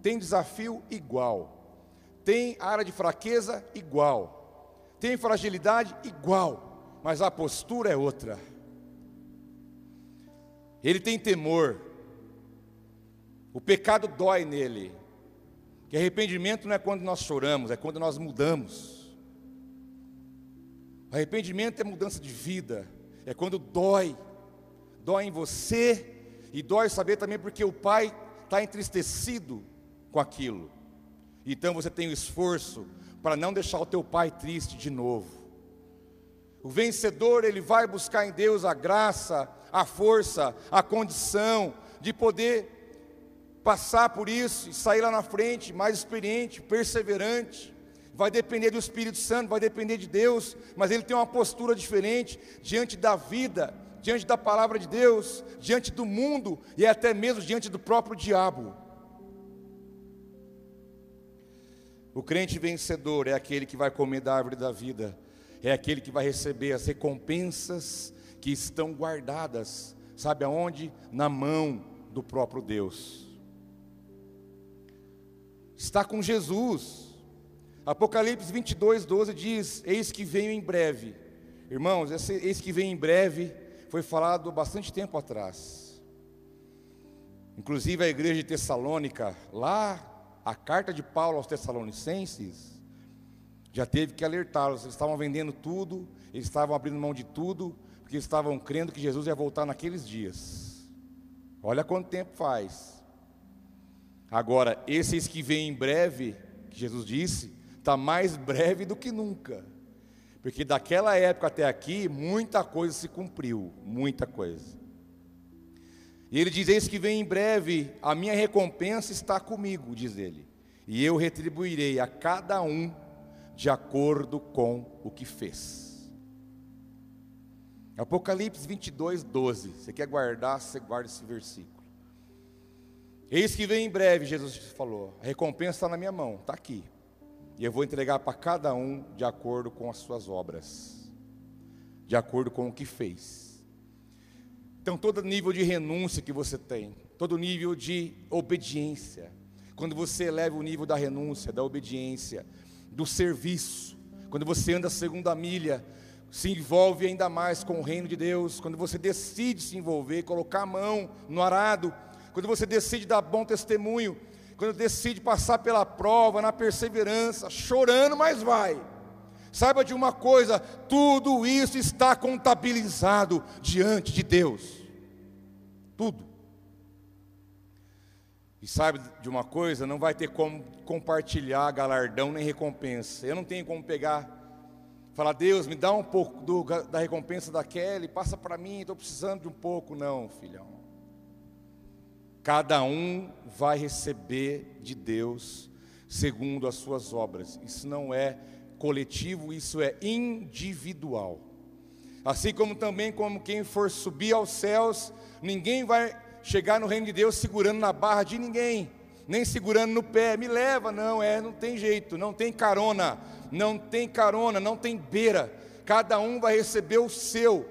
tem desafio igual, tem área de fraqueza igual, tem fragilidade igual, mas a postura é outra. Ele tem temor. O pecado dói nele. Que arrependimento não é quando nós choramos, é quando nós mudamos. Arrependimento é mudança de vida, é quando dói, dói em você e dói saber também porque o pai está entristecido com aquilo. Então você tem o esforço para não deixar o teu pai triste de novo. O vencedor, ele vai buscar em Deus a graça, a força, a condição de poder passar por isso e sair lá na frente mais experiente, perseverante, vai depender do Espírito Santo, vai depender de Deus, mas ele tem uma postura diferente diante da vida, diante da palavra de Deus, diante do mundo e até mesmo diante do próprio diabo. O crente vencedor é aquele que vai comer da árvore da vida, é aquele que vai receber as recompensas que estão guardadas, sabe aonde? Na mão do próprio Deus. Está com Jesus. Apocalipse 22, 12 diz: Eis que venho em breve. Irmãos, esse eis que vem em breve foi falado bastante tempo atrás. Inclusive a igreja de Tessalônica, lá, a carta de Paulo aos Tessalonicenses, já teve que alertá-los. Eles estavam vendendo tudo, eles estavam abrindo mão de tudo, porque estavam crendo que Jesus ia voltar naqueles dias. Olha quanto tempo faz. Agora, esses que vêm em breve, que Jesus disse, está mais breve do que nunca. Porque daquela época até aqui, muita coisa se cumpriu, muita coisa. E ele diz: Eis que vem em breve, a minha recompensa está comigo, diz ele, e eu retribuirei a cada um de acordo com o que fez. Apocalipse 22, 12. Você quer guardar, você guarda esse versículo. Eis que vem em breve, Jesus falou. A recompensa está na minha mão, está aqui. E eu vou entregar para cada um de acordo com as suas obras, de acordo com o que fez. Então, todo nível de renúncia que você tem, todo nível de obediência, quando você eleva o nível da renúncia, da obediência, do serviço, quando você anda segundo a milha, se envolve ainda mais com o reino de Deus, quando você decide se envolver, colocar a mão no arado, quando você decide dar bom testemunho, quando decide passar pela prova, na perseverança, chorando, mas vai. Saiba de uma coisa: tudo isso está contabilizado diante de Deus. Tudo. E sabe de uma coisa? Não vai ter como compartilhar galardão nem recompensa. Eu não tenho como pegar, falar, Deus, me dá um pouco do, da recompensa da Kelly, passa para mim, estou precisando de um pouco. Não, filhão. Cada um vai receber de Deus segundo as suas obras. Isso não é coletivo, isso é individual. Assim como também como quem for subir aos céus, ninguém vai chegar no reino de Deus segurando na barra de ninguém, nem segurando no pé, me leva, não, é, não tem jeito, não tem carona, não tem carona, não tem beira. Cada um vai receber o seu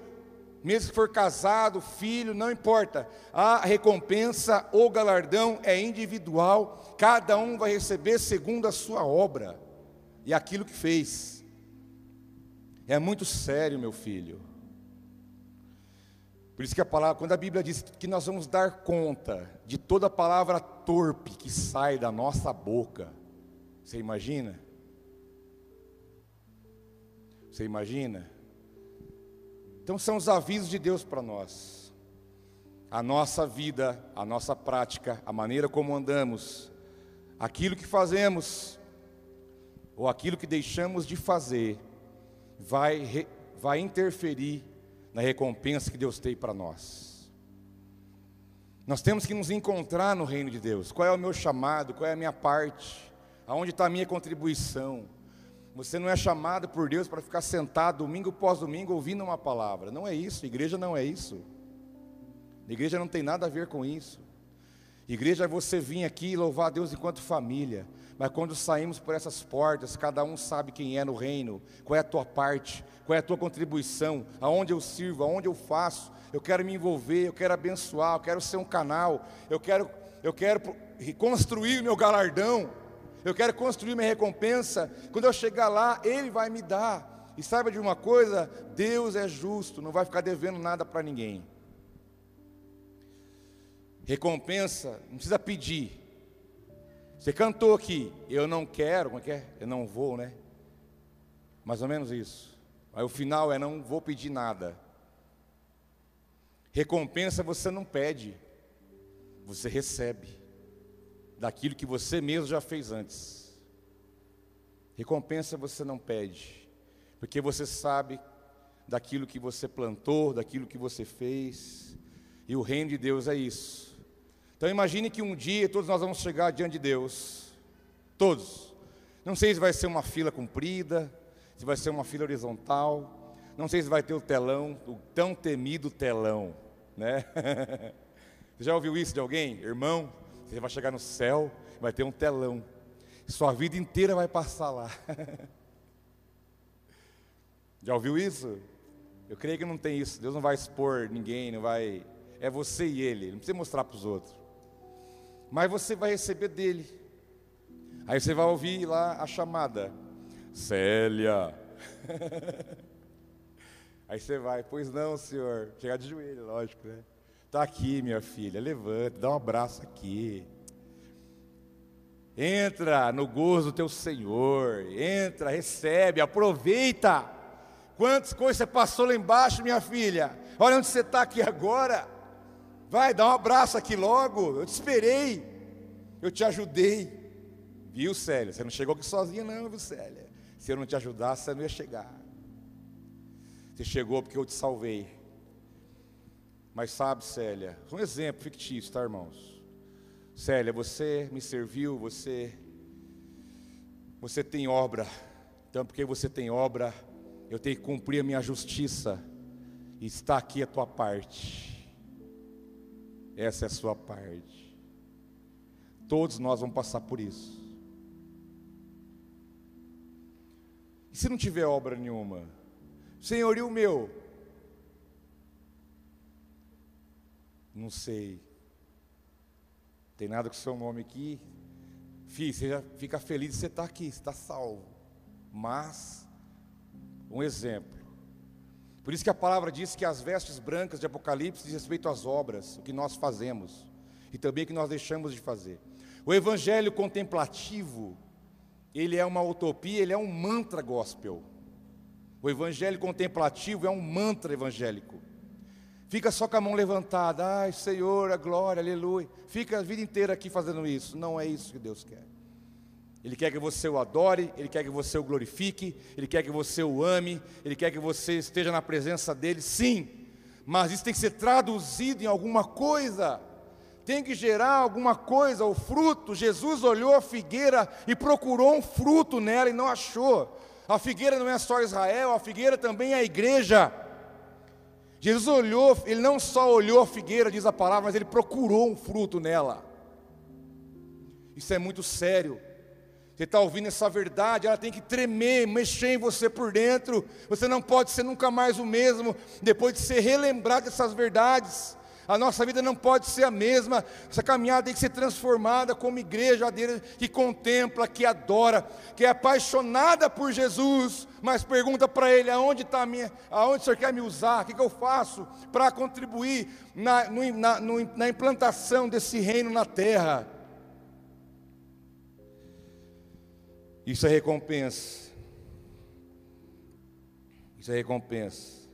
mesmo que for casado, filho, não importa. A recompensa ou galardão é individual, cada um vai receber segundo a sua obra e aquilo que fez. É muito sério, meu filho. Por isso que a palavra, quando a Bíblia diz que nós vamos dar conta de toda palavra torpe que sai da nossa boca, você imagina? Você imagina? Então são os avisos de Deus para nós. A nossa vida, a nossa prática, a maneira como andamos, aquilo que fazemos ou aquilo que deixamos de fazer, vai, vai interferir na recompensa que Deus tem para nós. Nós temos que nos encontrar no reino de Deus. Qual é o meu chamado? Qual é a minha parte? Aonde está a minha contribuição? Você não é chamado por Deus para ficar sentado domingo após domingo ouvindo uma palavra. Não é isso, igreja não é isso. igreja não tem nada a ver com isso. Igreja é você vir aqui e louvar a Deus enquanto família. Mas quando saímos por essas portas, cada um sabe quem é no reino, qual é a tua parte, qual é a tua contribuição, aonde eu sirvo, aonde eu faço. Eu quero me envolver, eu quero abençoar, eu quero ser um canal, eu quero, eu quero construir o meu galardão eu quero construir minha recompensa. Quando eu chegar lá, Ele vai me dar. E saiba de uma coisa: Deus é justo, não vai ficar devendo nada para ninguém. Recompensa, não precisa pedir. Você cantou aqui, eu não quero, como é que é? Eu não vou, né? Mais ou menos isso. Aí o final é não vou pedir nada. Recompensa você não pede, você recebe daquilo que você mesmo já fez antes. Recompensa você não pede, porque você sabe daquilo que você plantou, daquilo que você fez, e o reino de Deus é isso. Então imagine que um dia todos nós vamos chegar diante de Deus, todos. Não sei se vai ser uma fila comprida, se vai ser uma fila horizontal. Não sei se vai ter o telão, o tão temido telão, né? Você já ouviu isso de alguém? Irmão, você vai chegar no céu, vai ter um telão. Sua vida inteira vai passar lá. já ouviu isso? Eu creio que não tem isso. Deus não vai expor ninguém, não vai. É você e ele. Não precisa mostrar para os outros. Mas você vai receber dele. Aí você vai ouvir lá a chamada. Célia. Aí você vai, pois não, senhor. Chegar de joelho, lógico, né? Está aqui, minha filha, levante, dá um abraço aqui. Entra no gozo do teu Senhor, entra, recebe, aproveita. Quantas coisas você passou lá embaixo, minha filha? Olha onde você está aqui agora. Vai, dá um abraço aqui logo. Eu te esperei, eu te ajudei. Viu, Célia? Você não chegou aqui sozinha, não, viu, Célia? Se eu não te ajudasse, você não ia chegar. Você chegou porque eu te salvei. Mas sabe, Célia, um exemplo fictício, tá, irmãos? Célia, você me serviu, você você tem obra. Então, porque você tem obra, eu tenho que cumprir a minha justiça. E está aqui a tua parte. Essa é a sua parte. Todos nós vamos passar por isso. E se não tiver obra nenhuma? Senhorio meu, Não sei. Tem nada com seu nome aqui. Filho, você já fica feliz de você estar aqui, você está salvo. Mas, um exemplo. Por isso que a palavra diz que as vestes brancas de Apocalipse diz respeito às obras, o que nós fazemos e também o que nós deixamos de fazer. O evangelho contemplativo, ele é uma utopia, ele é um mantra gospel. O evangelho contemplativo é um mantra evangélico. Fica só com a mão levantada, ai Senhor, a glória, aleluia. Fica a vida inteira aqui fazendo isso. Não é isso que Deus quer. Ele quer que você o adore, Ele quer que você o glorifique, Ele quer que você o ame, Ele quer que você esteja na presença dEle, sim, mas isso tem que ser traduzido em alguma coisa, tem que gerar alguma coisa, o fruto. Jesus olhou a figueira e procurou um fruto nela e não achou. A figueira não é só Israel, a figueira também é a igreja. Jesus olhou, ele não só olhou a figueira, diz a palavra, mas ele procurou um fruto nela. Isso é muito sério. Você está ouvindo essa verdade, ela tem que tremer, mexer em você por dentro. Você não pode ser nunca mais o mesmo depois de ser relembrado dessas verdades. A nossa vida não pode ser a mesma. Essa caminhada tem que ser transformada como igreja que contempla, que adora, que é apaixonada por Jesus, mas pergunta para ele aonde está a minha, aonde o Senhor quer me usar, o que, que eu faço para contribuir na, no, na, no, na implantação desse reino na terra. Isso é recompensa. Isso é recompensa.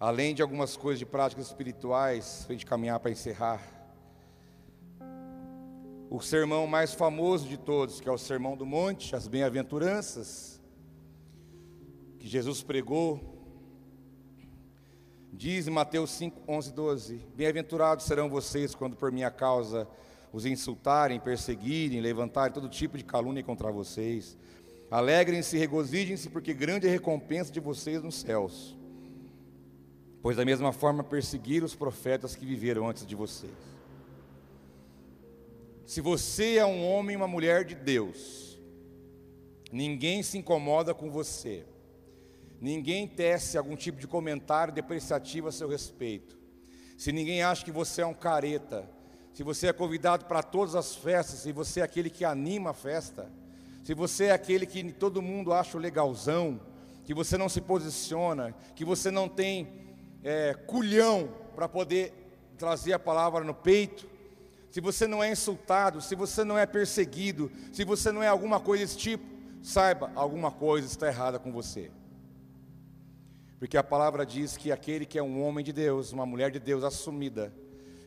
Além de algumas coisas de práticas espirituais, a gente caminhar para encerrar. O sermão mais famoso de todos, que é o Sermão do Monte, as bem-aventuranças, que Jesus pregou, diz em Mateus 5, 11, 12: Bem-aventurados serão vocês quando por minha causa os insultarem, perseguirem, levantarem todo tipo de calúnia contra vocês. Alegrem-se, regozijem-se, porque grande é a recompensa de vocês nos céus pois da mesma forma perseguiram os profetas que viveram antes de vocês. Se você é um homem e uma mulher de Deus, ninguém se incomoda com você, ninguém tece algum tipo de comentário depreciativo a seu respeito, se ninguém acha que você é um careta, se você é convidado para todas as festas, se você é aquele que anima a festa, se você é aquele que todo mundo acha legalzão, que você não se posiciona, que você não tem é, culhão para poder trazer a palavra no peito, se você não é insultado, se você não é perseguido, se você não é alguma coisa desse tipo, saiba, alguma coisa está errada com você. Porque a palavra diz que aquele que é um homem de Deus, uma mulher de Deus assumida,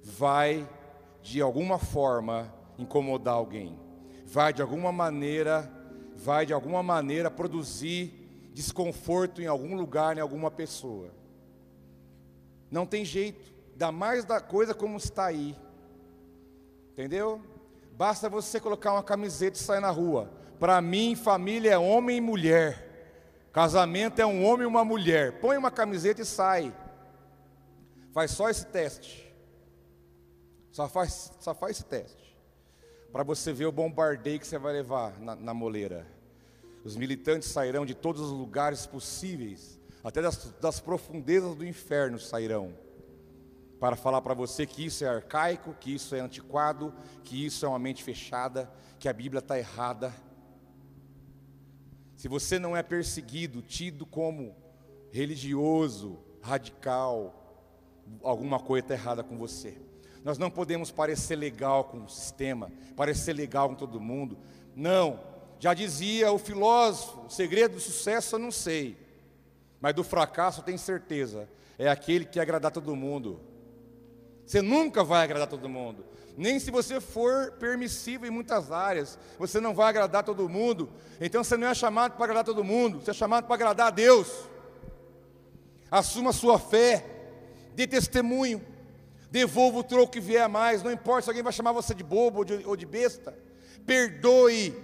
vai de alguma forma incomodar alguém, vai de alguma maneira, vai de alguma maneira produzir desconforto em algum lugar, em alguma pessoa. Não tem jeito, dá mais da coisa como está aí. Entendeu? Basta você colocar uma camiseta e sair na rua. Para mim, família é homem e mulher. Casamento é um homem e uma mulher. Põe uma camiseta e sai. Faz só esse teste. Só faz, só faz esse teste. Para você ver o bombardeio que você vai levar na, na moleira. Os militantes sairão de todos os lugares possíveis, até das, das profundezas do inferno sairão, para falar para você que isso é arcaico, que isso é antiquado, que isso é uma mente fechada, que a Bíblia está errada. Se você não é perseguido, tido como religioso, radical, alguma coisa está errada com você. Nós não podemos parecer legal com o sistema, parecer legal com todo mundo. Não. Já dizia o filósofo, o segredo do sucesso eu não sei, mas do fracasso eu tenho certeza. É aquele que agradar todo mundo. Você nunca vai agradar todo mundo. Nem se você for permissivo em muitas áreas, você não vai agradar todo mundo. Então você não é chamado para agradar todo mundo, você é chamado para agradar a Deus. Assuma a sua fé, dê testemunho, devolva o troco que vier a mais, não importa se alguém vai chamar você de bobo ou de, ou de besta, perdoe,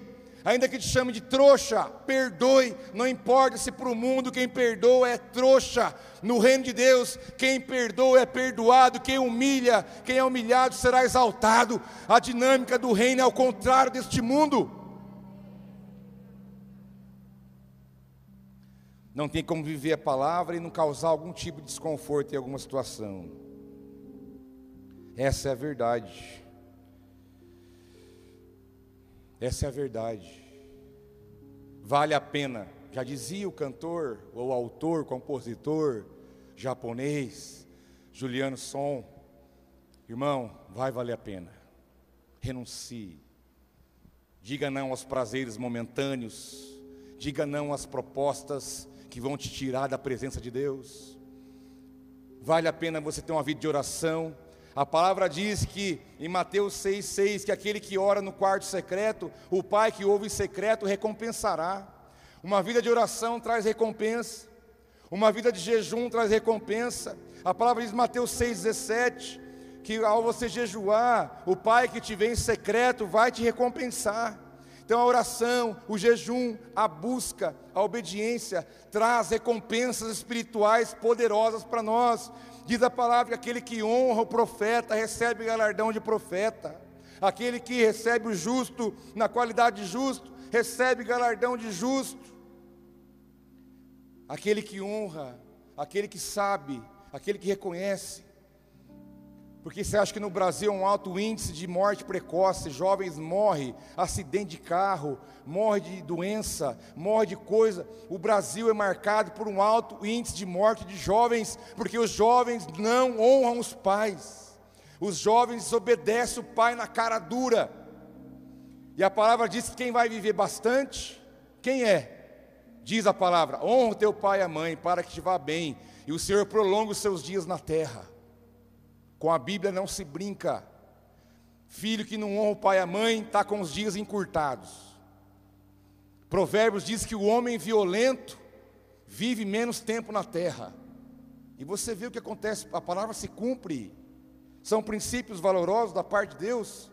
ainda que te chame de trouxa, perdoe, não importa se para o mundo quem perdoa é trouxa, no reino de Deus, quem perdoa é perdoado, quem humilha, quem é humilhado será exaltado, a dinâmica do reino é ao contrário deste mundo. Não tem como viver a palavra e não causar algum tipo de desconforto em alguma situação. Essa é a verdade. Essa é a verdade. Vale a pena. Já dizia o cantor, ou autor, compositor japonês, Juliano Som. Irmão, vai valer a pena. Renuncie. Diga não aos prazeres momentâneos. Diga não às propostas que vão te tirar da presença de Deus. Vale a pena você ter uma vida de oração. A palavra diz que em Mateus 6,6 que aquele que ora no quarto secreto, o Pai que ouve em secreto recompensará. Uma vida de oração traz recompensa. Uma vida de jejum traz recompensa. A palavra diz Mateus 6,17 que ao você jejuar, o Pai que te vê em secreto vai te recompensar. Então a oração, o jejum, a busca, a obediência traz recompensas espirituais poderosas para nós. Diz a palavra que aquele que honra o profeta recebe galardão de profeta. Aquele que recebe o justo na qualidade de justo, recebe galardão de justo. Aquele que honra, aquele que sabe, aquele que reconhece, porque você acha que no Brasil é um alto índice de morte precoce, jovens morrem, acidente de carro, morre de doença, morre de coisa. O Brasil é marcado por um alto índice de morte de jovens, porque os jovens não honram os pais. Os jovens desobedecem o pai na cara dura. E a palavra diz que quem vai viver bastante, quem é? Diz a palavra: honra o teu pai e a mãe, para que te vá bem, e o Senhor prolonga os seus dias na terra. Com a Bíblia não se brinca. Filho que não honra o pai e a mãe está com os dias encurtados. Provérbios diz que o homem violento vive menos tempo na terra. E você vê o que acontece, a palavra se cumpre. São princípios valorosos da parte de Deus.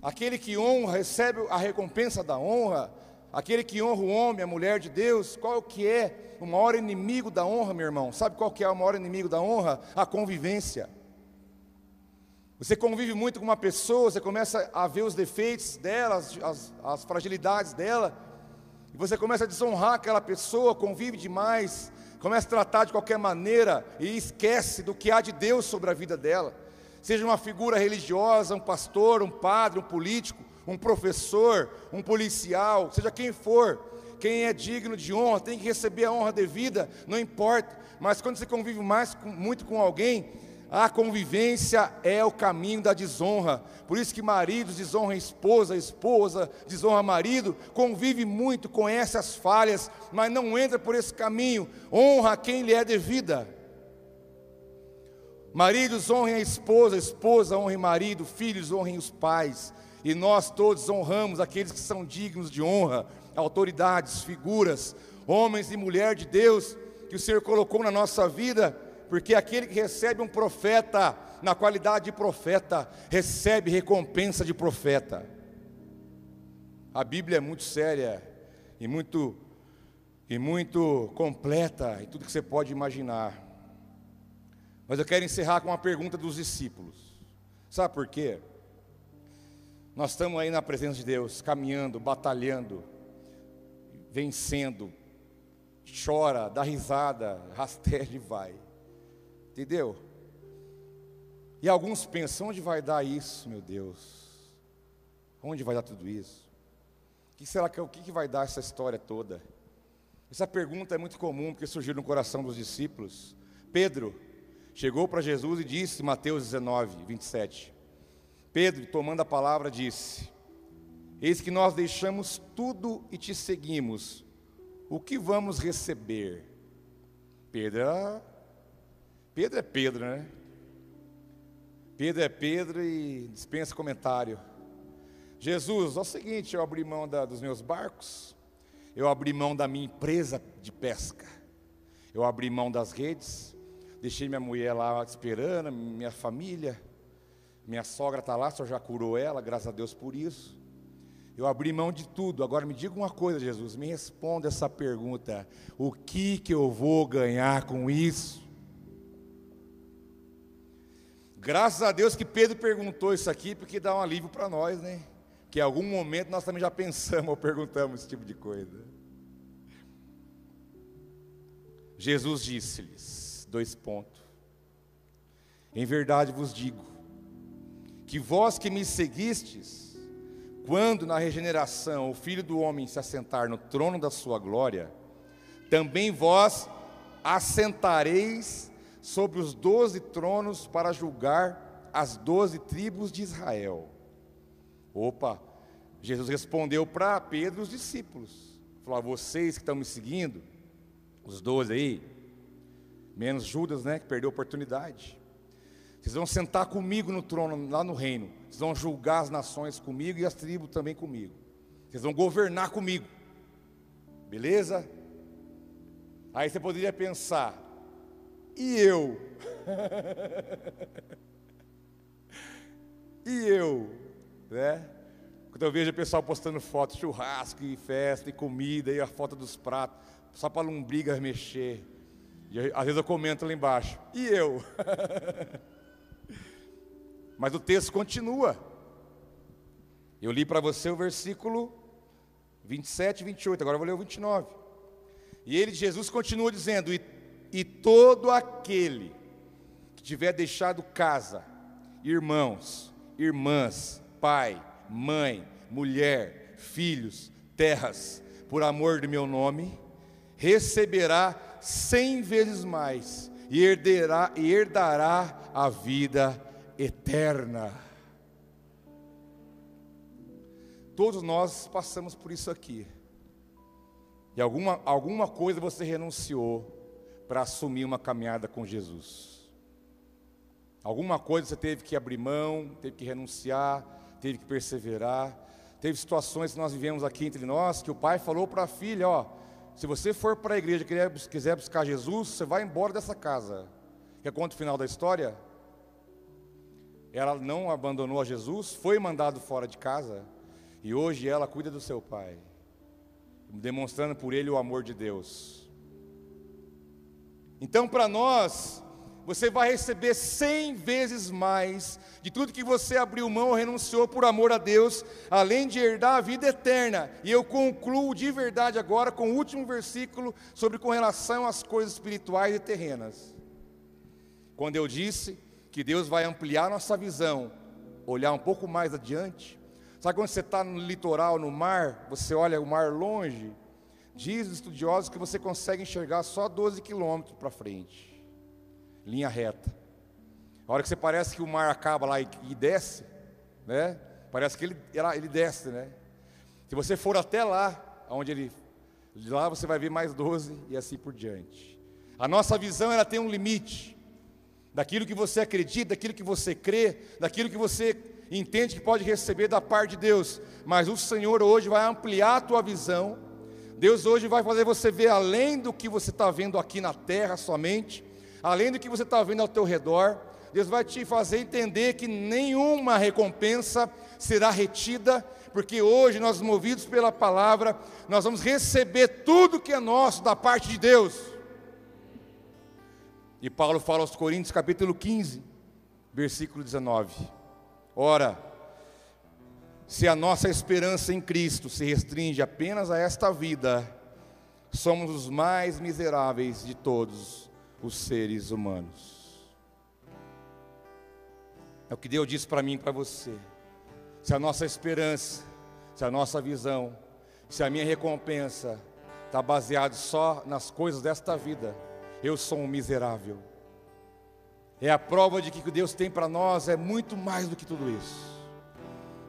Aquele que honra recebe a recompensa da honra. Aquele que honra o homem, a mulher de Deus, qual que é o maior inimigo da honra, meu irmão? Sabe qual que é o maior inimigo da honra? A convivência. Você convive muito com uma pessoa, você começa a ver os defeitos dela, as, as, as fragilidades dela, e você começa a desonrar aquela pessoa, convive demais, começa a tratar de qualquer maneira e esquece do que há de Deus sobre a vida dela. Seja uma figura religiosa, um pastor, um padre, um político, um professor, um policial, seja quem for, quem é digno de honra, tem que receber a honra devida, não importa. Mas quando você convive mais muito com alguém, a convivência é o caminho da desonra. Por isso que maridos desonram esposa, esposa desonra marido, convive muito, conhece as falhas, mas não entra por esse caminho. Honra quem lhe é devida. Maridos honrem a esposa, esposa honrem marido, filhos honrem os pais e nós todos honramos aqueles que são dignos de honra, autoridades, figuras, homens e mulheres de Deus que o Senhor colocou na nossa vida, porque aquele que recebe um profeta na qualidade de profeta, recebe recompensa de profeta. A Bíblia é muito séria e muito e muito completa em tudo que você pode imaginar. Mas eu quero encerrar com uma pergunta dos discípulos. Sabe por quê? Nós estamos aí na presença de Deus, caminhando, batalhando, vencendo, chora, dá risada, rasteja e vai. Entendeu? E alguns pensam: onde vai dar isso, meu Deus? Onde vai dar tudo isso? O que será que o que vai dar essa história toda? Essa pergunta é muito comum porque surgiu no coração dos discípulos. Pedro chegou para Jesus e disse, Mateus 19, 27. Pedro, tomando a palavra, disse: Eis que nós deixamos tudo e te seguimos. O que vamos receber? Pedro era... Pedro é Pedro, né? Pedro é Pedro e dispensa comentário. Jesus, é o seguinte, eu abri mão da, dos meus barcos, eu abri mão da minha empresa de pesca, eu abri mão das redes, deixei minha mulher lá esperando, minha família, minha sogra está lá, o senhor já curou ela, graças a Deus por isso. Eu abri mão de tudo. Agora me diga uma coisa, Jesus, me responda essa pergunta: o que que eu vou ganhar com isso? Graças a Deus que Pedro perguntou isso aqui, porque dá um alívio para nós, né? Que em algum momento nós também já pensamos ou perguntamos esse tipo de coisa. Jesus disse-lhes, dois pontos. Em verdade vos digo, que vós que me seguistes, quando na regeneração o Filho do Homem se assentar no trono da sua glória, também vós assentareis sobre os doze tronos para julgar as doze tribos de Israel. Opa, Jesus respondeu para Pedro e os discípulos: falou, vocês que estão me seguindo, os doze aí, menos Judas, né, que perdeu a oportunidade. Vocês vão sentar comigo no trono, lá no reino. Vocês vão julgar as nações comigo e as tribos também comigo. Vocês vão governar comigo. Beleza? Aí você poderia pensar, e eu? e eu? Né? Quando eu vejo o pessoal postando fotos, churrasco e festa e comida e a foto dos pratos, só para lombrigas mexer. E às vezes eu comento lá embaixo, e eu? Mas o texto continua. Eu li para você o versículo 27 e 28, agora eu vou ler o 29. E ele, Jesus, continua dizendo: E, e todo aquele que tiver deixado casa, irmãos, irmãs, pai, mãe, mulher, filhos, terras, por amor do meu nome, receberá cem vezes mais e herderá, e herdará a vida eterna. Todos nós passamos por isso aqui. E alguma, alguma coisa você renunciou para assumir uma caminhada com Jesus. Alguma coisa você teve que abrir mão, teve que renunciar, teve que perseverar. Teve situações que nós vivemos aqui entre nós que o pai falou para a filha: Ó, se você for para a igreja e quiser buscar Jesus, você vai embora dessa casa. Quer conta o final da história? Ela não abandonou a Jesus, foi mandado fora de casa e hoje ela cuida do seu pai, demonstrando por ele o amor de Deus. Então, para nós, você vai receber cem vezes mais de tudo que você abriu mão ou renunciou por amor a Deus, além de herdar a vida eterna. E eu concluo de verdade agora com o último versículo sobre com relação às coisas espirituais e terrenas. Quando eu disse que Deus vai ampliar nossa visão, olhar um pouco mais adiante. Sabe quando você está no litoral, no mar, você olha o mar longe? Diz os estudiosos que você consegue enxergar só 12 quilômetros para frente, linha reta. A hora que você parece que o mar acaba lá e, e desce, né? Parece que ele, ele desce, né? Se você for até lá, onde ele, lá você vai ver mais 12 e assim por diante. A nossa visão ela tem um limite daquilo que você acredita, daquilo que você crê, daquilo que você entende que pode receber da parte de Deus. Mas o Senhor hoje vai ampliar a tua visão. Deus hoje vai fazer você ver além do que você está vendo aqui na terra somente, além do que você está vendo ao teu redor. Deus vai te fazer entender que nenhuma recompensa será retida, porque hoje nós, movidos pela palavra, nós vamos receber tudo que é nosso da parte de Deus. E Paulo fala aos Coríntios, capítulo 15, versículo 19: Ora, se a nossa esperança em Cristo se restringe apenas a esta vida, somos os mais miseráveis de todos os seres humanos. É o que Deus disse para mim e para você. Se a nossa esperança, se a nossa visão, se a minha recompensa está baseada só nas coisas desta vida, eu sou um miserável. É a prova de que o que Deus tem para nós é muito mais do que tudo isso.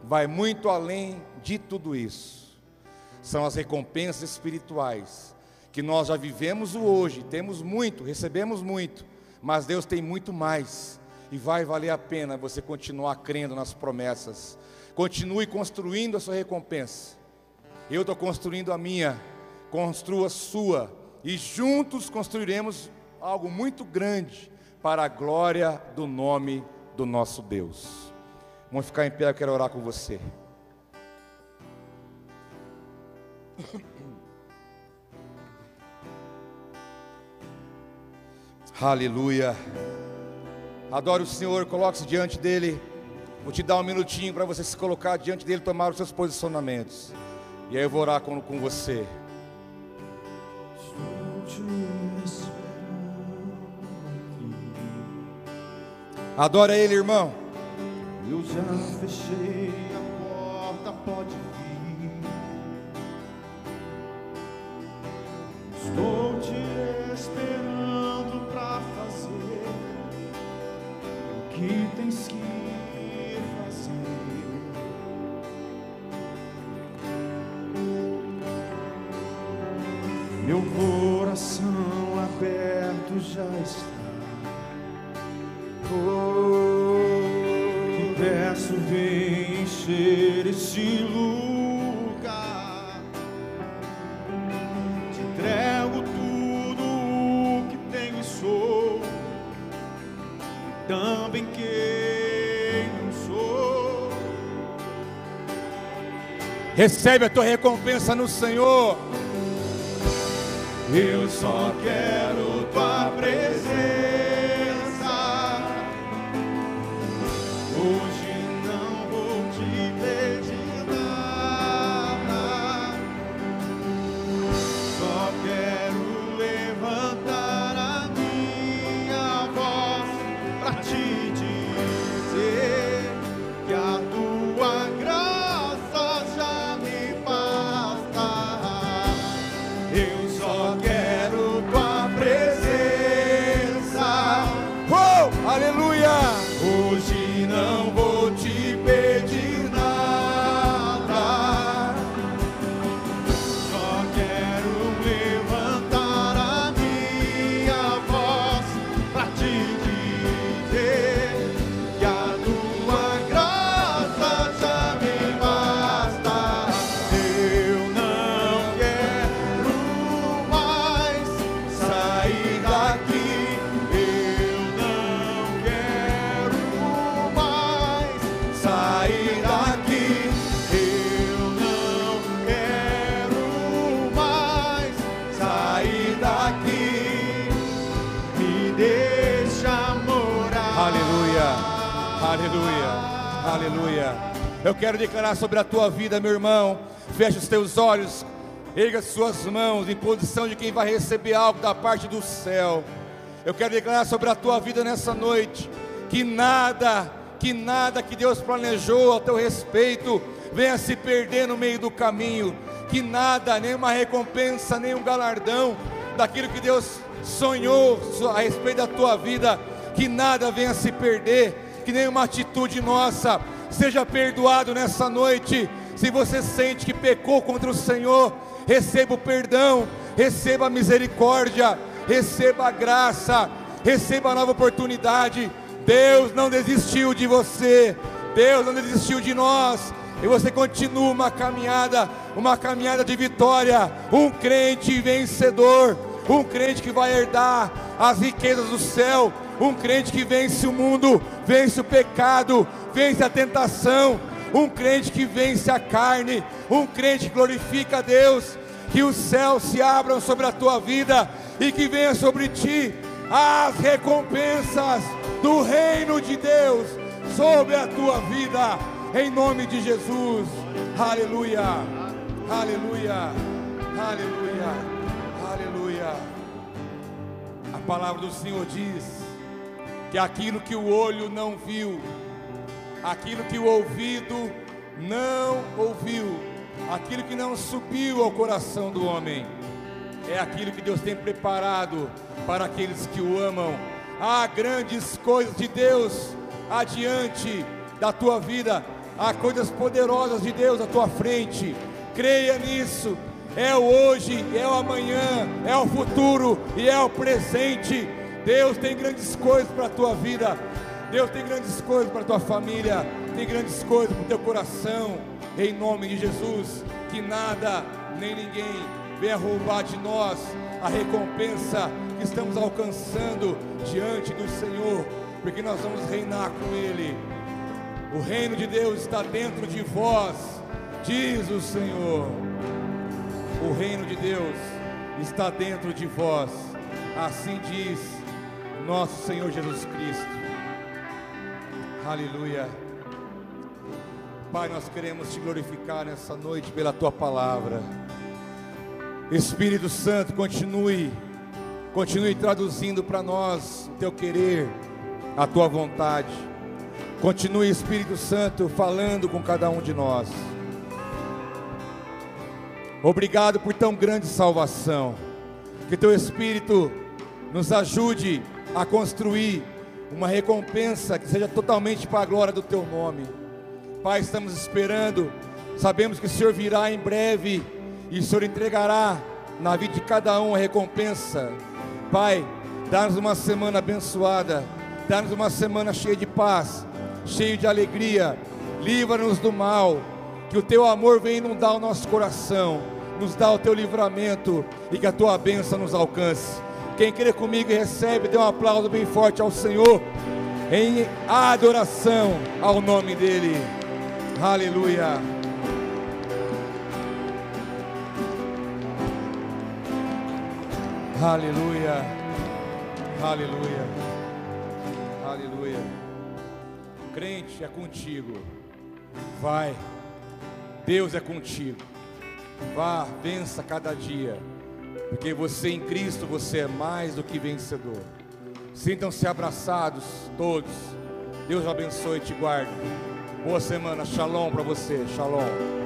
Vai muito além de tudo isso. São as recompensas espirituais que nós já vivemos o hoje, temos muito, recebemos muito, mas Deus tem muito mais e vai valer a pena você continuar crendo nas promessas. Continue construindo a sua recompensa. Eu estou construindo a minha, construa a sua, e juntos construiremos algo muito grande para a glória do nome do nosso Deus. Vamos ficar em pé, eu quero orar com você. Aleluia. Adore o Senhor, coloque-se diante dEle. Vou te dar um minutinho para você se colocar diante dEle, tomar os seus posicionamentos. E aí eu vou orar com, com você. Adora Ele, irmão. Eu já fechei a porta, pode vir. Estou te esperando para fazer o que tens que aberto já está. Oh, peço, vem encher este lugar. Te entrego tudo o que tenho e sou, também quem não sou. Recebe a tua recompensa no Senhor. Eu só quero Eu quero declarar sobre a tua vida, meu irmão. Feche os teus olhos, erga as suas mãos em posição de quem vai receber algo da parte do céu. Eu quero declarar sobre a tua vida nessa noite que nada, que nada que Deus planejou ao teu respeito venha se perder no meio do caminho. Que nada, nenhuma recompensa, nenhum galardão daquilo que Deus sonhou a respeito da tua vida, que nada venha se perder, que nenhuma atitude nossa seja perdoado nessa noite. Se você sente que pecou contra o Senhor, receba o perdão, receba a misericórdia, receba a graça, receba a nova oportunidade. Deus não desistiu de você, Deus não desistiu de nós. E você continua uma caminhada, uma caminhada de vitória, um crente vencedor, um crente que vai herdar as riquezas do céu, um crente que vence o mundo, vence o pecado, vence a tentação, um crente que vence a carne, um crente que glorifica a Deus, que os céus se abram sobre a tua vida e que venha sobre ti as recompensas do reino de Deus sobre a tua vida, em nome de Jesus. Aleluia, aleluia, aleluia, aleluia. A palavra do Senhor diz que aquilo que o olho não viu, aquilo que o ouvido não ouviu, aquilo que não subiu ao coração do homem, é aquilo que Deus tem preparado para aqueles que o amam. Há grandes coisas de Deus adiante da tua vida, há coisas poderosas de Deus à tua frente. Creia nisso. É o hoje, é o amanhã, é o futuro e é o presente. Deus tem grandes coisas para a tua vida. Deus tem grandes coisas para a tua família. Tem grandes coisas para o teu coração. Em nome de Jesus, que nada nem ninguém venha roubar de nós a recompensa que estamos alcançando diante do Senhor, porque nós vamos reinar com Ele. O reino de Deus está dentro de vós, diz o Senhor. O reino de Deus está dentro de vós, assim diz nosso Senhor Jesus Cristo. Aleluia. Pai, nós queremos te glorificar nessa noite pela tua palavra. Espírito Santo, continue, continue traduzindo para nós o teu querer, a tua vontade. Continue, Espírito Santo, falando com cada um de nós. Obrigado por tão grande salvação. Que teu Espírito nos ajude a construir uma recompensa que seja totalmente para a glória do teu nome. Pai, estamos esperando, sabemos que o Senhor virá em breve e o Senhor entregará na vida de cada um a recompensa. Pai, dá-nos uma semana abençoada, dá-nos uma semana cheia de paz, cheia de alegria, livra-nos do mal, que o teu amor venha inundar o nosso coração, nos dá o teu livramento e que a tua bênção nos alcance. Quem crê comigo e recebe, dê um aplauso bem forte ao Senhor, em adoração ao nome dEle. Aleluia. Aleluia. Aleluia. Aleluia. Crente é contigo. Vai. Deus é contigo. Vá, vença cada dia. Porque você em Cristo, você é mais do que vencedor. Sintam-se abraçados todos. Deus abençoe e te guarde. Boa semana. Shalom para você. Shalom.